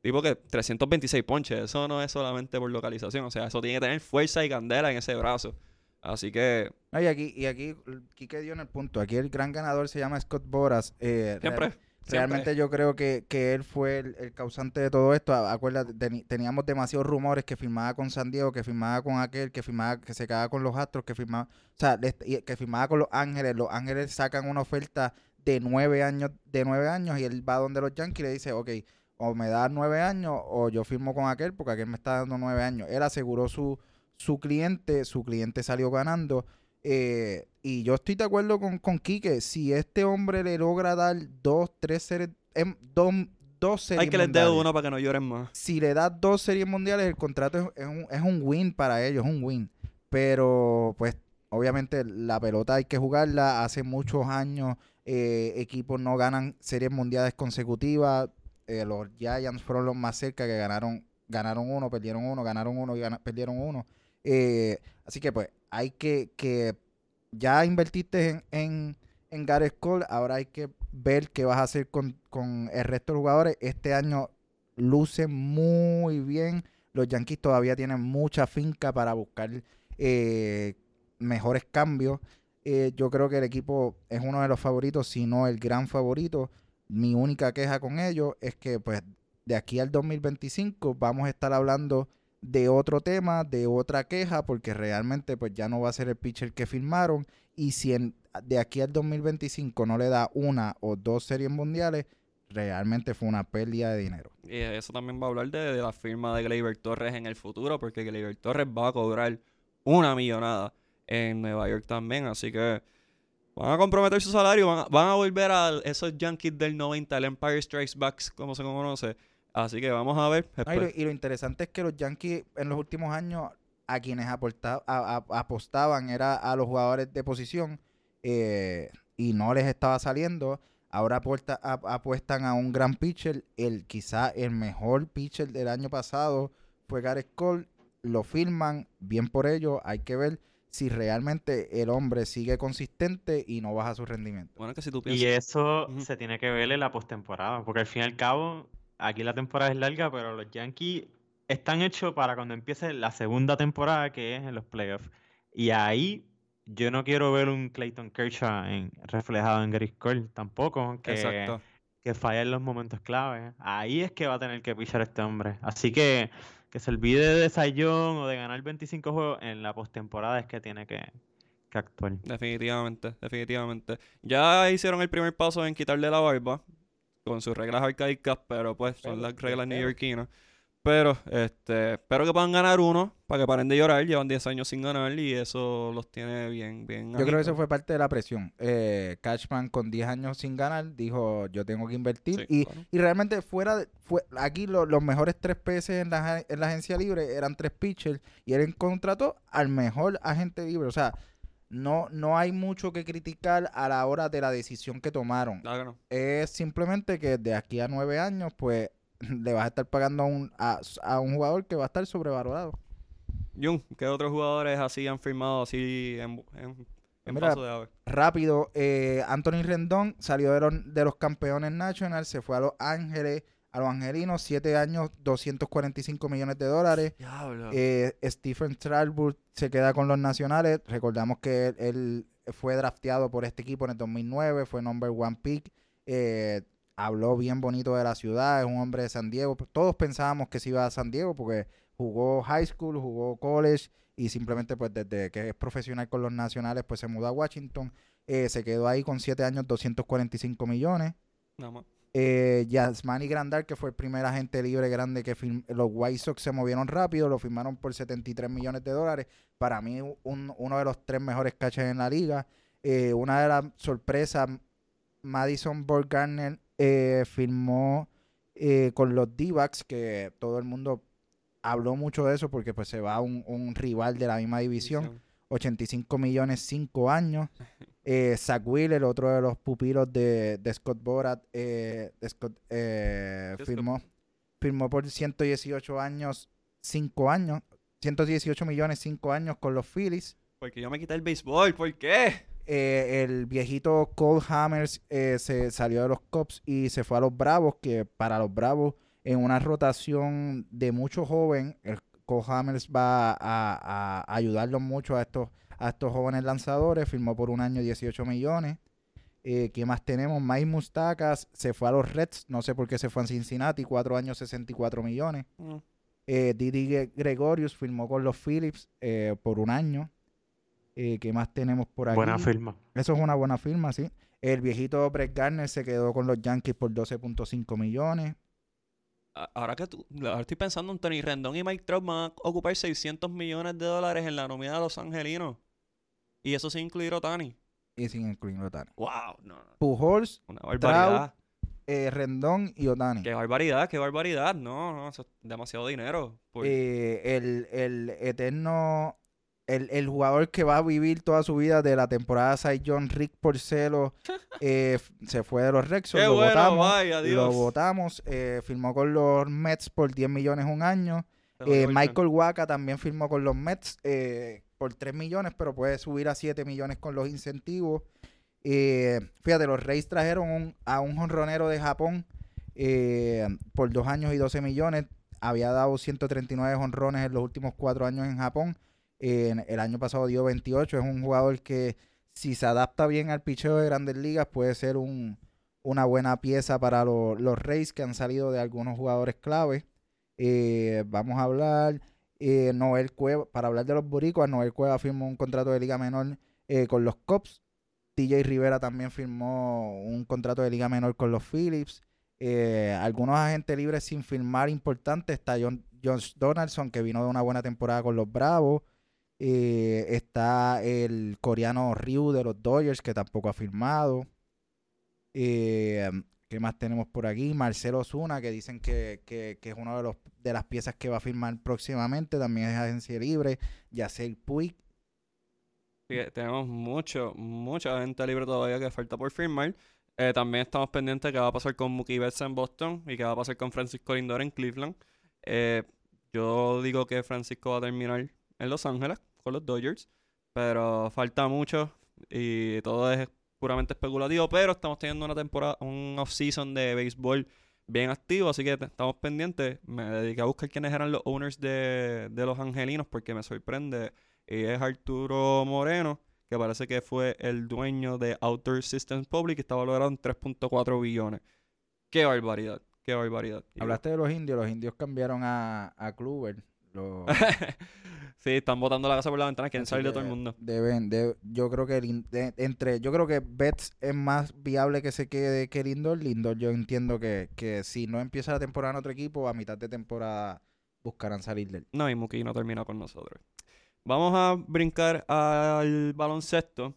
tipo que 326 ponches, eso no es solamente por localización, o sea, eso tiene que tener fuerza y candela en ese brazo. Así que, No, y aquí, y aquí, Quique dio en el punto. Aquí el gran ganador se llama Scott Boras. eh, siempre. Realmente yo creo que, que él fue el, causante de todo esto. Acuérdate, teníamos demasiados rumores que firmaba con San Diego, que firmaba con aquel, que firmaba, que se quedaba con los Astros, que firmaba, o sea, que firmaba con los Ángeles. Los Ángeles sacan una oferta de nueve años, de nueve años, y él va donde los Yankees y le dice, ok, o me das nueve años, o yo firmo con aquel, porque aquel me está dando nueve años. Él aseguró su, su cliente, su cliente salió ganando. Eh, y yo estoy de acuerdo con, con Quique. Si este hombre le logra dar dos, tres series, em, dos, dos series Hay que les dé uno para que no lloren más. si le das dos series mundiales, el contrato es, es un, es un win para ellos, es un win. Pero, pues, obviamente la pelota hay que jugarla. Hace muchos años eh, equipos no ganan series mundiales consecutivas. Eh, los Giants fueron los más cerca que ganaron, ganaron uno, perdieron uno, ganaron uno y gana- perdieron uno. Eh, así que pues hay que, que ya invertiste en, en, en Gareth Cole, ahora hay que ver qué vas a hacer con, con el resto de jugadores. Este año luce muy bien. Los Yankees todavía tienen mucha finca para buscar eh, mejores cambios. Eh, yo creo que el equipo es uno de los favoritos, si no el gran favorito. Mi única queja con ellos es que pues de aquí al 2025 vamos a estar hablando de otro tema, de otra queja, porque realmente pues ya no va a ser el pitcher que firmaron. Y si de aquí al 2025 no le da una o dos series mundiales, realmente fue una pérdida de dinero. Y eso también va a hablar de, la firma de Gleyber Torres en el futuro, porque Gleyber Torres va a cobrar una millonada en Nueva York también, así que van a comprometer su salario, van a, van a volver a esos Yankees del 90, el Empire Strikes Back, como se conoce. Así que vamos a ver. No, y, lo, y lo interesante es que los Yankees en los últimos años a quienes aporta- a- a- apostaban era a los jugadores de posición eh, y no les estaba saliendo. Ahora a- apuestan a un gran pitcher. El, quizá el mejor pitcher del año pasado fue Gareth Cole. Lo firman, bien por ello. Hay que ver si realmente el hombre sigue consistente y no baja su rendimiento. Bueno, que si tú Y piensas... eso Ujú. se tiene que ver en la postemporada, porque al fin y al cabo, aquí la temporada es larga, pero los Yankees están hechos para cuando empiece la segunda temporada, que es en los playoffs. Y ahí yo no quiero ver un Clayton Kershaw en- reflejado en Gary Cole tampoco, que, Exacto. que falla en los momentos clave. Ahí es que va a tener que pichar este hombre. Así que que se olvide de Young o de ganar 25 juegos en la postemporada es que tiene que, que actuar. Definitivamente, definitivamente. Ya hicieron el primer paso en quitarle la barba con sus reglas arcaicas, pero pues son Pero, las reglas neoyorquinas. Pero, este, espero que puedan ganar uno para que paren de llorar. Llevan 10 años sin ganar y eso los tiene bien, bien. Yo creo que eso fue parte de la presión. Eh, Cashman con 10 años sin ganar dijo yo tengo que invertir. Sí, y, claro. y realmente fuera de- fue, aquí lo- los mejores tres peces en la, en la agencia libre eran tres pitchers y él contrató al mejor agente libre. O sea, no, no hay mucho que criticar a la hora de la decisión que tomaron. Claro que no. Es simplemente que de aquí a nueve años, pues le vas a estar pagando a un, a, a un jugador que va a estar sobrevalorado. Jun, ¿qué otros jugadores así han firmado así en, en, en Mira, paso de ave? rápido, eh, Anthony Rendón salió de los, de los campeones nationals, se fue a Los Ángeles, a los Angelinos, 7 años, 245 millones de dólares. Eh, Stephen Strasburg se queda con los nacionales. Recordamos que él, él fue drafteado por este equipo en el 2009, fue number one pick. Eh, habló bien bonito de la ciudad, es un hombre de San Diego. Todos pensábamos que se iba a San Diego porque jugó high school, jugó college y simplemente pues desde que es profesional con los nacionales pues se mudó a Washington. Eh, se quedó ahí con 7 años, 245 millones. Nada más. Eh, Yasmani Grandal, que fue el primer agente libre grande que los White Sox se movieron rápido, lo firmaron por 73 millones de dólares. Para mí, un- uno de los tres mejores catchers en la liga. Eh, una de las sorpresas, Madison Borgarner eh, firmó eh, con los D-backs, que todo el mundo habló mucho de eso porque pues se va un, un rival de la misma división. 85 millones, 5 años. Eh, Zach Wheeler, otro de los pupilos de, de Scott Borat, eh, de Scott, eh, firmó, firmó por 118 años, 5 años. 118 millones, 5 años con los Phillies. Porque yo me quité el béisbol, ¿por qué? Eh, el viejito Cole Hammers eh, se salió de los Cubs y se fue a los Bravos, que para los Bravos, en una rotación de mucho joven, el Cole Hammers va a, a ayudarlos mucho a estos, a estos jóvenes lanzadores. Firmó por un año 18 millones. Eh, ¿Qué más tenemos? Mike Mustakas se fue a los Reds, no sé por qué se fue a Cincinnati, 4 años 64 millones. Mm. Eh, Didi Gre- Gregorius firmó con los Phillips eh, por un año. Eh, ¿Qué más tenemos por aquí? Buena firma. Eso es una buena firma, sí. El viejito Brett Garner se quedó con los Yankees por 12.5 millones. Ahora que tú, ahora estoy pensando en Tony Rendón y Mike Trout van a ocupar 600 millones de dólares en la nómina de los angelinos. Y eso sin incluir Otani. Y sin incluir Otani. Wow, no, no, Pujols, una barbaridad. eh, Rendón y Otani. Qué barbaridad, qué barbaridad. No, no, eso es demasiado dinero. Por- Eh, el, el eterno... El, el jugador que va a vivir toda su vida de la temporada Cy Young, Rick Porcelo, eh, se fue de los Rex. qué lo bueno, votamos. vaya, Lo votamos. eh, firmó con los Mets por 10 millones un año. Eh, Michael Waka también firmó con los Mets por 3 millones, pero puede subir a 7 millones con los incentivos. Eh, fíjate, los Rays trajeron a un jonronero de Japón por 2 años y 12 millones. Había dado 139 jonrones en los últimos 4 años en Japón. el año pasado dio 28. Es un jugador que, si se adapta bien al picheo de grandes ligas, puede ser una buena pieza para los Rays que han salido de algunos jugadores clave. Eh, vamos a hablar, eh, Noel Cueva, para hablar de los boricuas, Noel Cueva firmó un contrato de liga menor eh, con los Cops. TJ Rivera también firmó un contrato de liga menor con los Phillips. algunos agentes libres sin firmar importantes. Está John, Donaldson, que vino de una buena temporada con los Bravos. está el coreano Ryu de los Dodgers, que tampoco ha firmado. ¿Qué más tenemos por aquí? Marcelo Zuna, que dicen que, es una de, los, de las piezas que va a firmar próximamente. También es agencia libre. Yacel Puig. tenemos mucho, mucha gente libre todavía que falta por firmar. Eh, también estamos pendientes de qué va a pasar con Mookie Betts en Boston y qué va a pasar con Francisco Lindor en Cleveland. Eh, yo digo que Francisco va a terminar en Los Ángeles con los Dodgers, pero falta mucho y todo es puramente especulativo, pero estamos teniendo una temporada, un off-season de béisbol bien activo, así que estamos pendientes. Me dediqué a buscar quiénes eran los owners de, los angelinos porque me sorprende. Y es Arturo Moreno, que parece que fue el dueño de Outer Systems Public, que estaba valorado en 3.4 billones. Qué barbaridad, qué barbaridad. Hablaste de los indios, los indios cambiaron a, a Kluber. sí, están botando la casa por la ventana, quieren salir de todo el mundo. Deben, yo creo que entre, yo creo que Betts es más viable que se quede que Lindor. Lindor, yo entiendo que, que si no empieza la temporada en otro equipo, a mitad de temporada buscarán salir del. No, y Muki no termina con nosotros. Vamos a brincar al baloncesto.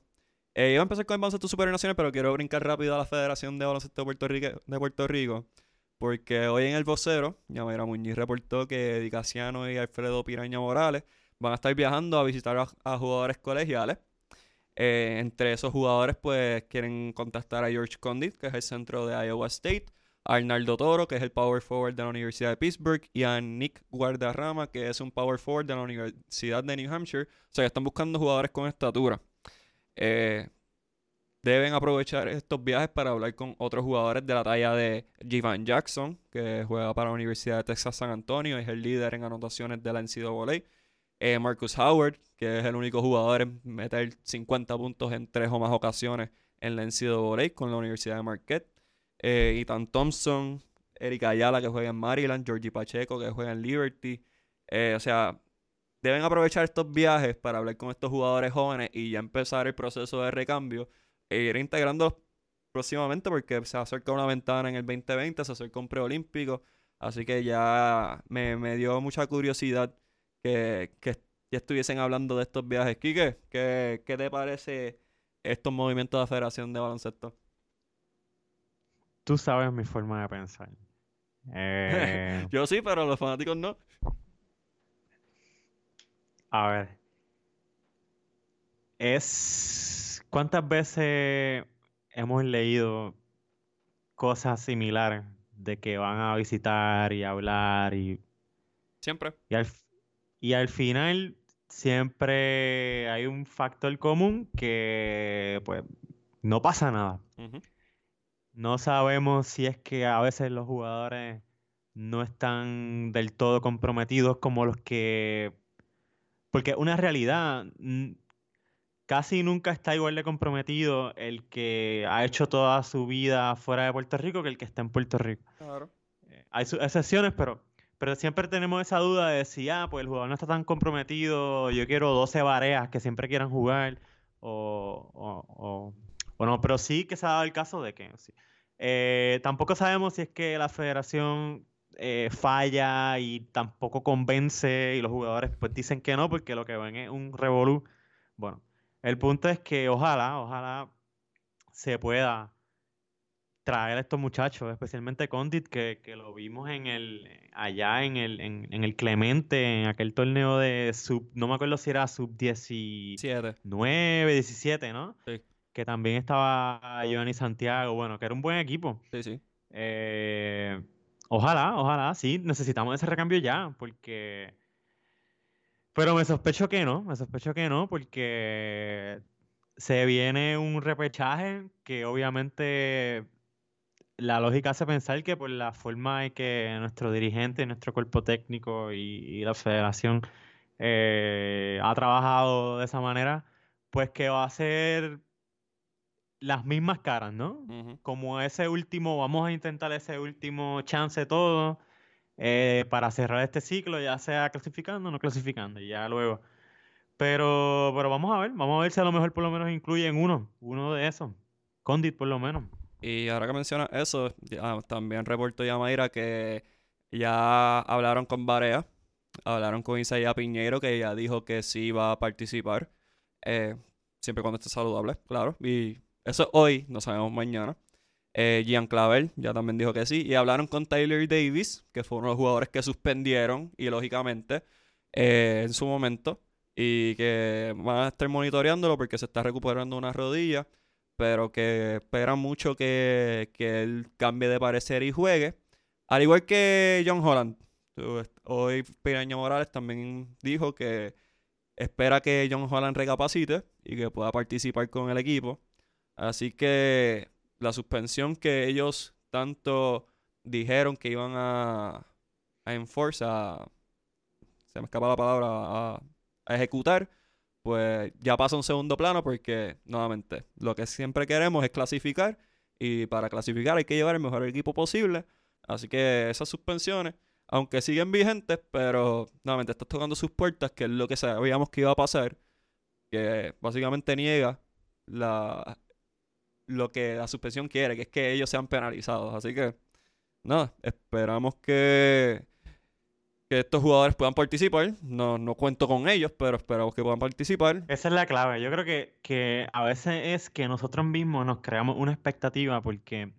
Eh, iba a empezar con el baloncesto supernacional, pero quiero brincar rápido a la Federación de Baloncesto de Puerto Rico. De Puerto Rico porque hoy en el vocero, Yamira Muñiz reportó que Dicasiano y Alfredo Piraña Morales van a estar viajando a visitar a, jugadores colegiales. Eh, entre esos jugadores, pues quieren contactar a George Condit, que es el centro de Iowa State, a Arnaldo Toro, que es el power forward de la Universidad de Pittsburgh, y a Nick Guardarrama, que es un power forward de la Universidad de New Hampshire. O sea, que están buscando jugadores con estatura. Eh, deben aprovechar estos viajes para hablar con otros jugadores de la talla de Jivan Jackson, que juega para la Universidad de Texas San Antonio, es el líder en anotaciones de la NCAA. Eh, Marcus Howard, que es el único jugador en meter 50 puntos en tres o más ocasiones en la NCAA con la Universidad de Marquette. Eh, Ethan Thompson, Erika Ayala, que juega en Maryland, Georgie Pacheco, que juega en Liberty. Eh, o sea, deben aprovechar estos viajes para hablar con estos jugadores jóvenes y ya empezar el proceso de recambio ir integrándolos próximamente porque se acerca una ventana en el 2020, se acerca un preolímpico, así que ya me, dio mucha curiosidad que, ya estuviesen hablando de estos viajes. Quique, ¿qué, ¿qué te parece estos movimientos de la Federación de Baloncesto? Tú sabes mi forma de pensar. Eh, Yo sí, pero los fanáticos no. A ver. Es ¿Cuántas veces hemos leído cosas similares de que van a visitar y hablar y... Siempre. Y al, y al final siempre hay un factor común que pues no pasa nada. No sabemos si es que a veces los jugadores no están del todo comprometidos como los que... Porque una realidad, casi nunca está igual de comprometido el que ha hecho toda su vida fuera de Puerto Rico que el que está en Puerto Rico. Claro. Eh, hay excepciones, pero, pero siempre tenemos esa duda de si, ah, pues el jugador no está tan comprometido, yo quiero 12 bareas que siempre quieran jugar, o, bueno, pero sí que se ha dado el caso de que eh, tampoco sabemos si es que la federación eh, falla y tampoco convence y los jugadores pues dicen que no porque lo que ven es un revolú. Bueno, el punto es que ojalá, ojalá se pueda traer a estos muchachos, especialmente Condit, que, lo vimos en el allá en el, en, el Clemente, en aquel torneo de sub, no me acuerdo si era sub 19, 17, ¿no? Sí. Que también estaba Giovanni Santiago, bueno, que era un buen equipo. Sí, sí. Eh, Ojalá, ojalá, sí, necesitamos ese recambio ya, porque... Pero me sospecho que no, me sospecho que no, porque se viene un repechaje que obviamente la lógica hace pensar que por la forma en que nuestro dirigente, nuestro cuerpo técnico y, la federación eh, ha trabajado de esa manera, pues que va a ser las mismas caras, ¿no? Como ese último, vamos a intentar ese último chance todo eh, para cerrar este ciclo, ya sea clasificando o no clasificando, y ya luego. Pero, pero vamos a ver, vamos a ver si a lo mejor por lo menos incluyen uno, uno de esos. Condit por lo menos. Y ahora que mencionas eso, también reportó Yamaira que ya hablaron con Barea, hablaron con Isaiah Piñero, que ya dijo que sí va a participar, eh, siempre cuando esté saludable, claro. Y eso es hoy, no sabemos mañana. Eh, Gian Clavel ya también dijo que sí. Y hablaron con Tyler Davis, que fue uno de los jugadores que suspendieron, y lógicamente, eh, en su momento. Y que van a estar monitoreándolo porque se está recuperando una rodilla pero que esperan mucho que, él cambie de parecer y juegue. Al igual que John Holland. Hoy Piraña Morales también dijo que espera que John Holland recapacite y que pueda participar con el equipo. Así que la suspensión que ellos tanto dijeron que iban a, a enforce, se me escapa la palabra, a ejecutar, pues ya pasa un segundo plano porque, nuevamente, lo que siempre queremos es clasificar y para clasificar hay que llevar el mejor equipo posible. Así que esas suspensiones, aunque siguen vigentes, pero nuevamente estás tocando sus puertas, que es lo que sabíamos que iba a pasar, que básicamente niega la, lo que la suspensión quiere, que es que ellos sean penalizados. Así que, nada, esperamos que que estos jugadores puedan participar. No, no cuento con ellos, pero esperamos que puedan participar. Esa es la clave. Yo creo que, que a veces es que nosotros mismos nos creamos una expectativa porque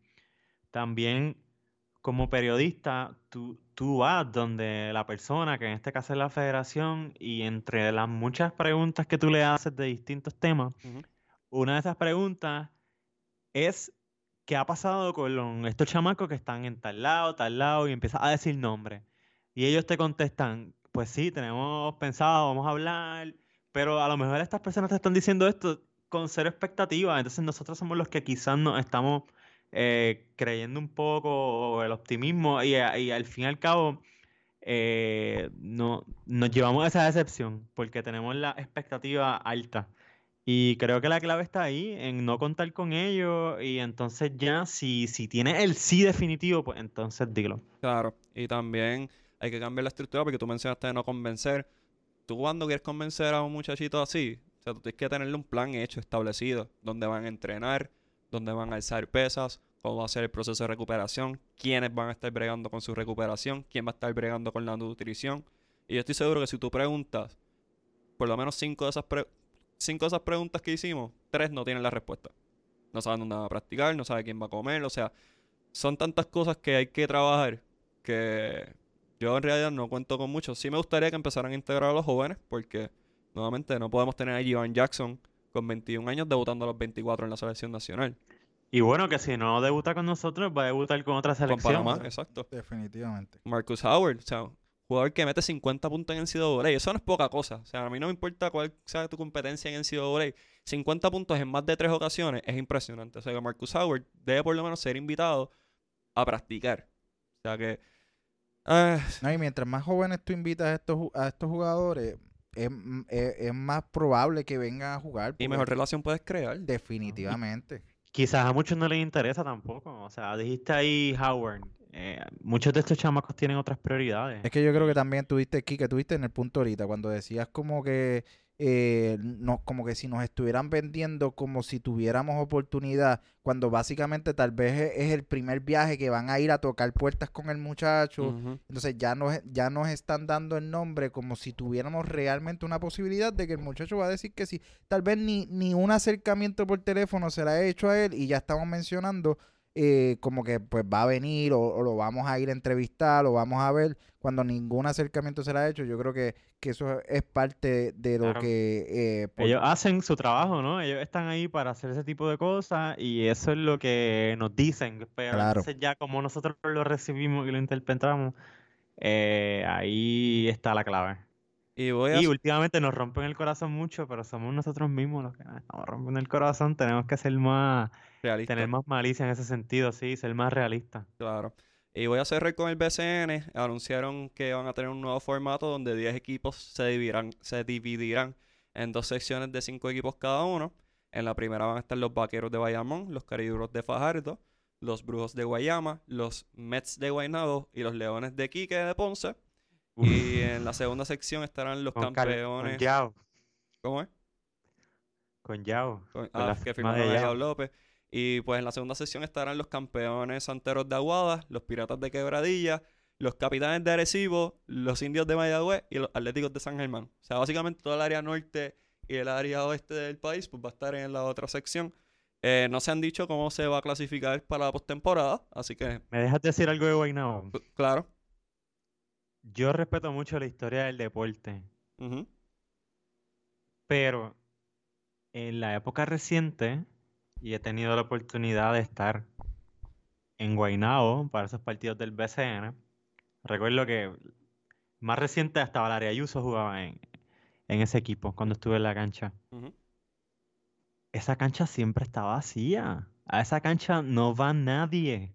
también como periodista tú, tú vas donde la persona, que en este caso es la federación, y entre las muchas preguntas que tú le haces de distintos temas, una de esas preguntas es ¿qué ha pasado con estos chamacos que están en tal lado, tal lado? Y empiezas a decir nombres. Y ellos te contestan, pues sí, tenemos pensado, vamos a hablar, pero a lo mejor estas personas te están diciendo esto con cero expectativa, entonces nosotros somos los que quizás nos estamos eh, creyendo un poco el optimismo y, al fin y al cabo eh, no, nos llevamos a esa decepción porque tenemos la expectativa alta. Y creo que la clave está ahí, en no contar con ellos y entonces ya si, si tienes el sí definitivo, pues entonces dilo. Claro, y también hay que cambiar la estructura porque tú mencionaste de no convencer. Tú cuando quieres convencer a un muchachito así, o sea, tú tienes que tenerle un plan hecho, establecido, donde van a entrenar, donde van a alzar pesas, cómo va a ser el proceso de recuperación, quiénes van a estar bregando con su recuperación, quién va a estar bregando con la nutrición. Y yo estoy seguro que si tú preguntas, por lo menos cinco de esas, cinco de esas preguntas que hicimos, tres no tienen la respuesta. No saben dónde van a practicar, no saben quién va a comer, o sea, son tantas cosas que hay que trabajar que yo en realidad no cuento con mucho. Sí me gustaría que empezaran a integrar a los jóvenes porque, nuevamente, no podemos tener a Ivan Jackson con 21 años debutando a los 24 en la selección nacional. Y bueno, que si no debuta con nosotros, va a debutar con otra selección. Con Panamá, exacto. Definitivamente. Marcus Howard, o sea, jugador que mete 50 puntos en NCAA. Eso no es poca cosa. O sea, a mí no me importa cuál sea tu competencia en NCAA. 50 puntos en más de tres ocasiones es impresionante. O sea, que Marcus Howard debe por lo menos ser invitado a practicar. O sea que Ah. no, y mientras más jóvenes tú invitas a estos, a estos jugadores, es, es, más probable que vengan a jugar. Y mejor relación puedes crear. Definitivamente. Quizás a muchos no les interesa tampoco. O sea, dijiste ahí Howard. Eh, muchos de estos chamacos tienen otras prioridades. Es que yo creo que también tuviste aquí, que tuviste en el punto ahorita, cuando decías como que eh, no, como que si nos estuvieran vendiendo como si tuviéramos oportunidad, cuando básicamente tal vez es, el primer viaje que van a ir a tocar puertas con el muchacho, entonces ya nos, ya nos están dando el nombre como si tuviéramos realmente una posibilidad de que el muchacho va a decir que sí, tal vez ni, ni un acercamiento por teléfono se le ha hecho a él y ya estamos mencionando eh, como que pues va a venir o, o lo vamos a ir a entrevistar o vamos a ver cuando ningún acercamiento se le ha hecho. Yo creo que, que eso es parte de lo Claro. que... eh, por- Ellos hacen su trabajo, ¿no? Ellos están ahí para hacer ese tipo de cosas y eso es lo que nos dicen. Pero Claro. entonces ya como nosotros lo recibimos y lo interpretamos, eh, ahí está la clave. Y voy a... Y últimamente nos rompen el corazón mucho, pero somos nosotros mismos los que nos estamos rompiendo el corazón. Tenemos que ser más, realista. tener más malicia en ese sentido, sí, ser más realistas. Claro. Y voy a cerrar con el BCN. Anunciaron que van a tener un nuevo formato donde 10 equipos se dividirán, se dividirán en dos secciones de 5 equipos cada uno. En la primera van a estar los Vaqueros de Bayamón, los Cariduros de Fajardo, los Brujos de Guayama, los Mets de Guaynabo y los Leones de Quique de Ponce. Uf, Y en la segunda sección estarán los con, Cal- con campeones. Yao, ¿Cómo es? con Yao, Con- con ah, la que a Yao. López. Y pues en la segunda sesión estarán los campeones santeros de Aguada, los piratas de Quebradilla, los capitanes de Arecibo, los indios de Mayagüez y los atléticos de San Germán. O sea, básicamente todo el área norte y el área oeste del país pues va a estar en la otra sección. Eh, no se han dicho cómo se va a clasificar para la postemporada, así que, ¿Me dejas decir algo de Guaynabo? cl- claro. Yo respeto mucho la historia del deporte, pero en la época reciente, y he tenido la oportunidad de estar en Guaynabo para esos partidos del BCN, recuerdo que más reciente hasta Valeria Ayuso jugaba en, en ese equipo cuando estuve en la cancha. Esa cancha siempre está vacía. A esa cancha no va nadie.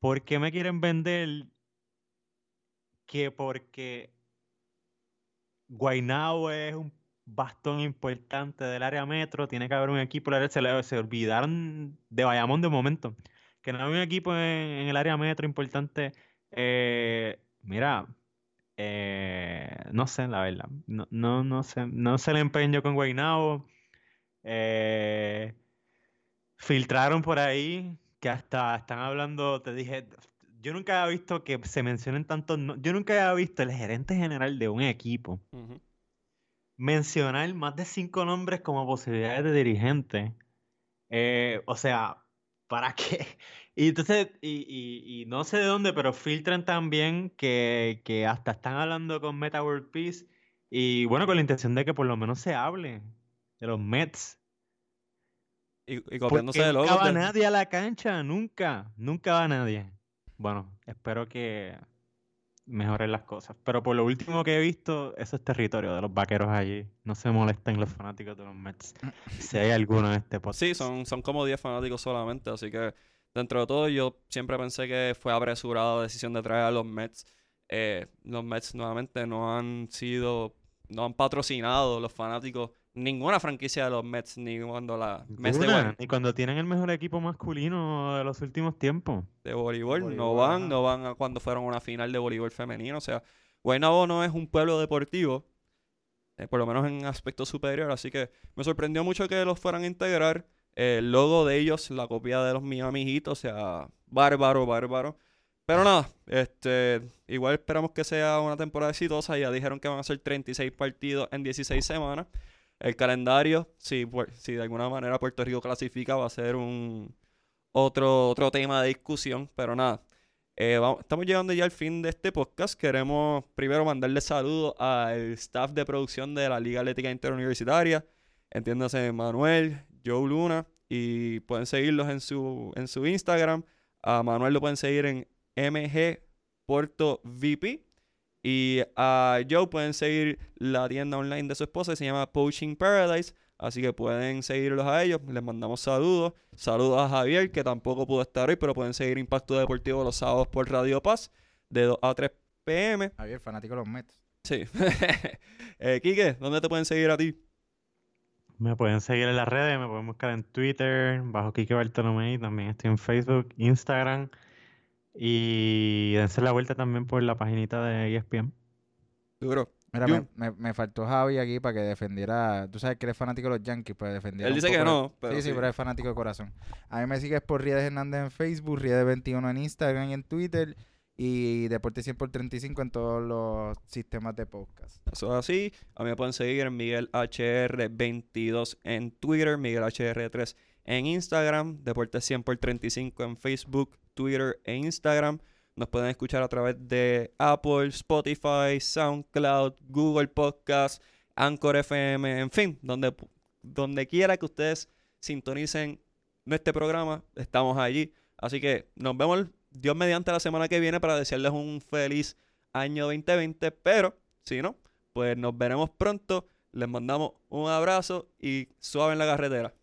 ¿Por qué me quieren vender que porque Guaynabo es un bastón importante del área metro, tiene que haber un equipo, se, le- se olvidaron de Bayamón de momento, que no hay un equipo en, el área metro importante. Eh, mira, eh, no sé, la verdad, no, no, no sé, no se le empeño con Guaynabo. Eh, filtraron por ahí que hasta están hablando, te dije, yo nunca había visto que se mencionen tantos, no- yo nunca había visto el gerente general de un equipo mencionar más de cinco nombres como posibilidades de dirigente. Eh, o sea, ¿para qué? Y entonces, y, y- y no sé de dónde, pero filtran también que, que hasta están hablando con Meta World Peace y bueno, con la intención de que por lo menos se hable de los Mets. Y, y copiándose de nunca va del- nadie a la cancha, nunca, nunca va nadie. Bueno, espero que mejoren las cosas. Pero por lo último que he visto, eso es territorio de los vaqueros allí. No se molesten los fanáticos de los Mets. Si hay alguno en este podcast. Sí, son, son como 10 fanáticos solamente, así que dentro de todo yo siempre pensé que fue apresurada la decisión de traer a los Mets. Eh, los Mets nuevamente no han sido, no han patrocinado los fanáticos ninguna franquicia de los Mets, ni cuando la Mets de, voleibol- Y cuando tienen el mejor equipo masculino de los últimos tiempos. de voleibol, no van, no van a cuando fueron a una final de voleibol femenino. O sea, Guaynabo no es un pueblo deportivo, eh, por lo menos en aspecto superior, así que me sorprendió mucho que los fueran a integrar. Eh, el logo de ellos, la copia de los Miami Heat, o sea, bárbaro, bárbaro. Pero nada, este, igual esperamos que sea una temporada exitosa. Ya dijeron que van a ser 36 partidos en 16 semanas. El calendario, si, pu- si de alguna manera Puerto Rico clasifica, va a ser un otro, otro tema de discusión. Pero nada, eh, estamos llegando ya al fin de este podcast. Queremos primero mandarle saludos al staff de producción de la Liga Atlética Interuniversitaria. Entiéndase Manuel, Joe Luna. Y pueden seguirlos en su, en su Instagram. A Manuel lo pueden seguir en MG Puerto VP. Y a Joe pueden seguir la tienda online de su esposa, que se llama Poaching Paradise. Así que pueden seguirlos a ellos. Les mandamos saludos. Saludos a Javier, que tampoco pudo estar hoy, pero pueden seguir Impacto Deportivo los sábados por Radio Paz, de 2 a 3 pm. Javier, fanático de los Mets. Sí. eh, Quique, ¿dónde te pueden seguir a ti? Me pueden seguir en las redes, me pueden buscar en Twitter, bajo Kike Bartolomé, también estoy en Facebook, Instagram. Y dense la vuelta también por la paginita de ESPN. Duro. Mira, me, me, me faltó Javi aquí para que defendiera. Tú sabes que eres fanático de los Yankees, pues defendiera. Él dice que no, pero sí, sí, sí. pero es fanático de corazón. A mí me sigues por Riedes Hernández en Facebook, Riedes21 en Instagram y en Twitter. Y Deporte 100 por 35 en todos los sistemas de podcast. Eso es así. A mí me pueden seguir en Miguel HR22 en Twitter, Miguel HR3 en Instagram, Deportes 100 por 35 en Facebook, Twitter e Instagram. Nos pueden escuchar a través de Apple, Spotify, SoundCloud, Google Podcast, Anchor FM, en fin, donde, donde quiera que ustedes sintonicen este programa, estamos allí. Así que nos vemos Dios mediante la semana que viene para desearles un feliz año 2020, pero si no, pues nos veremos pronto. Les mandamos un abrazo y suave en la carretera.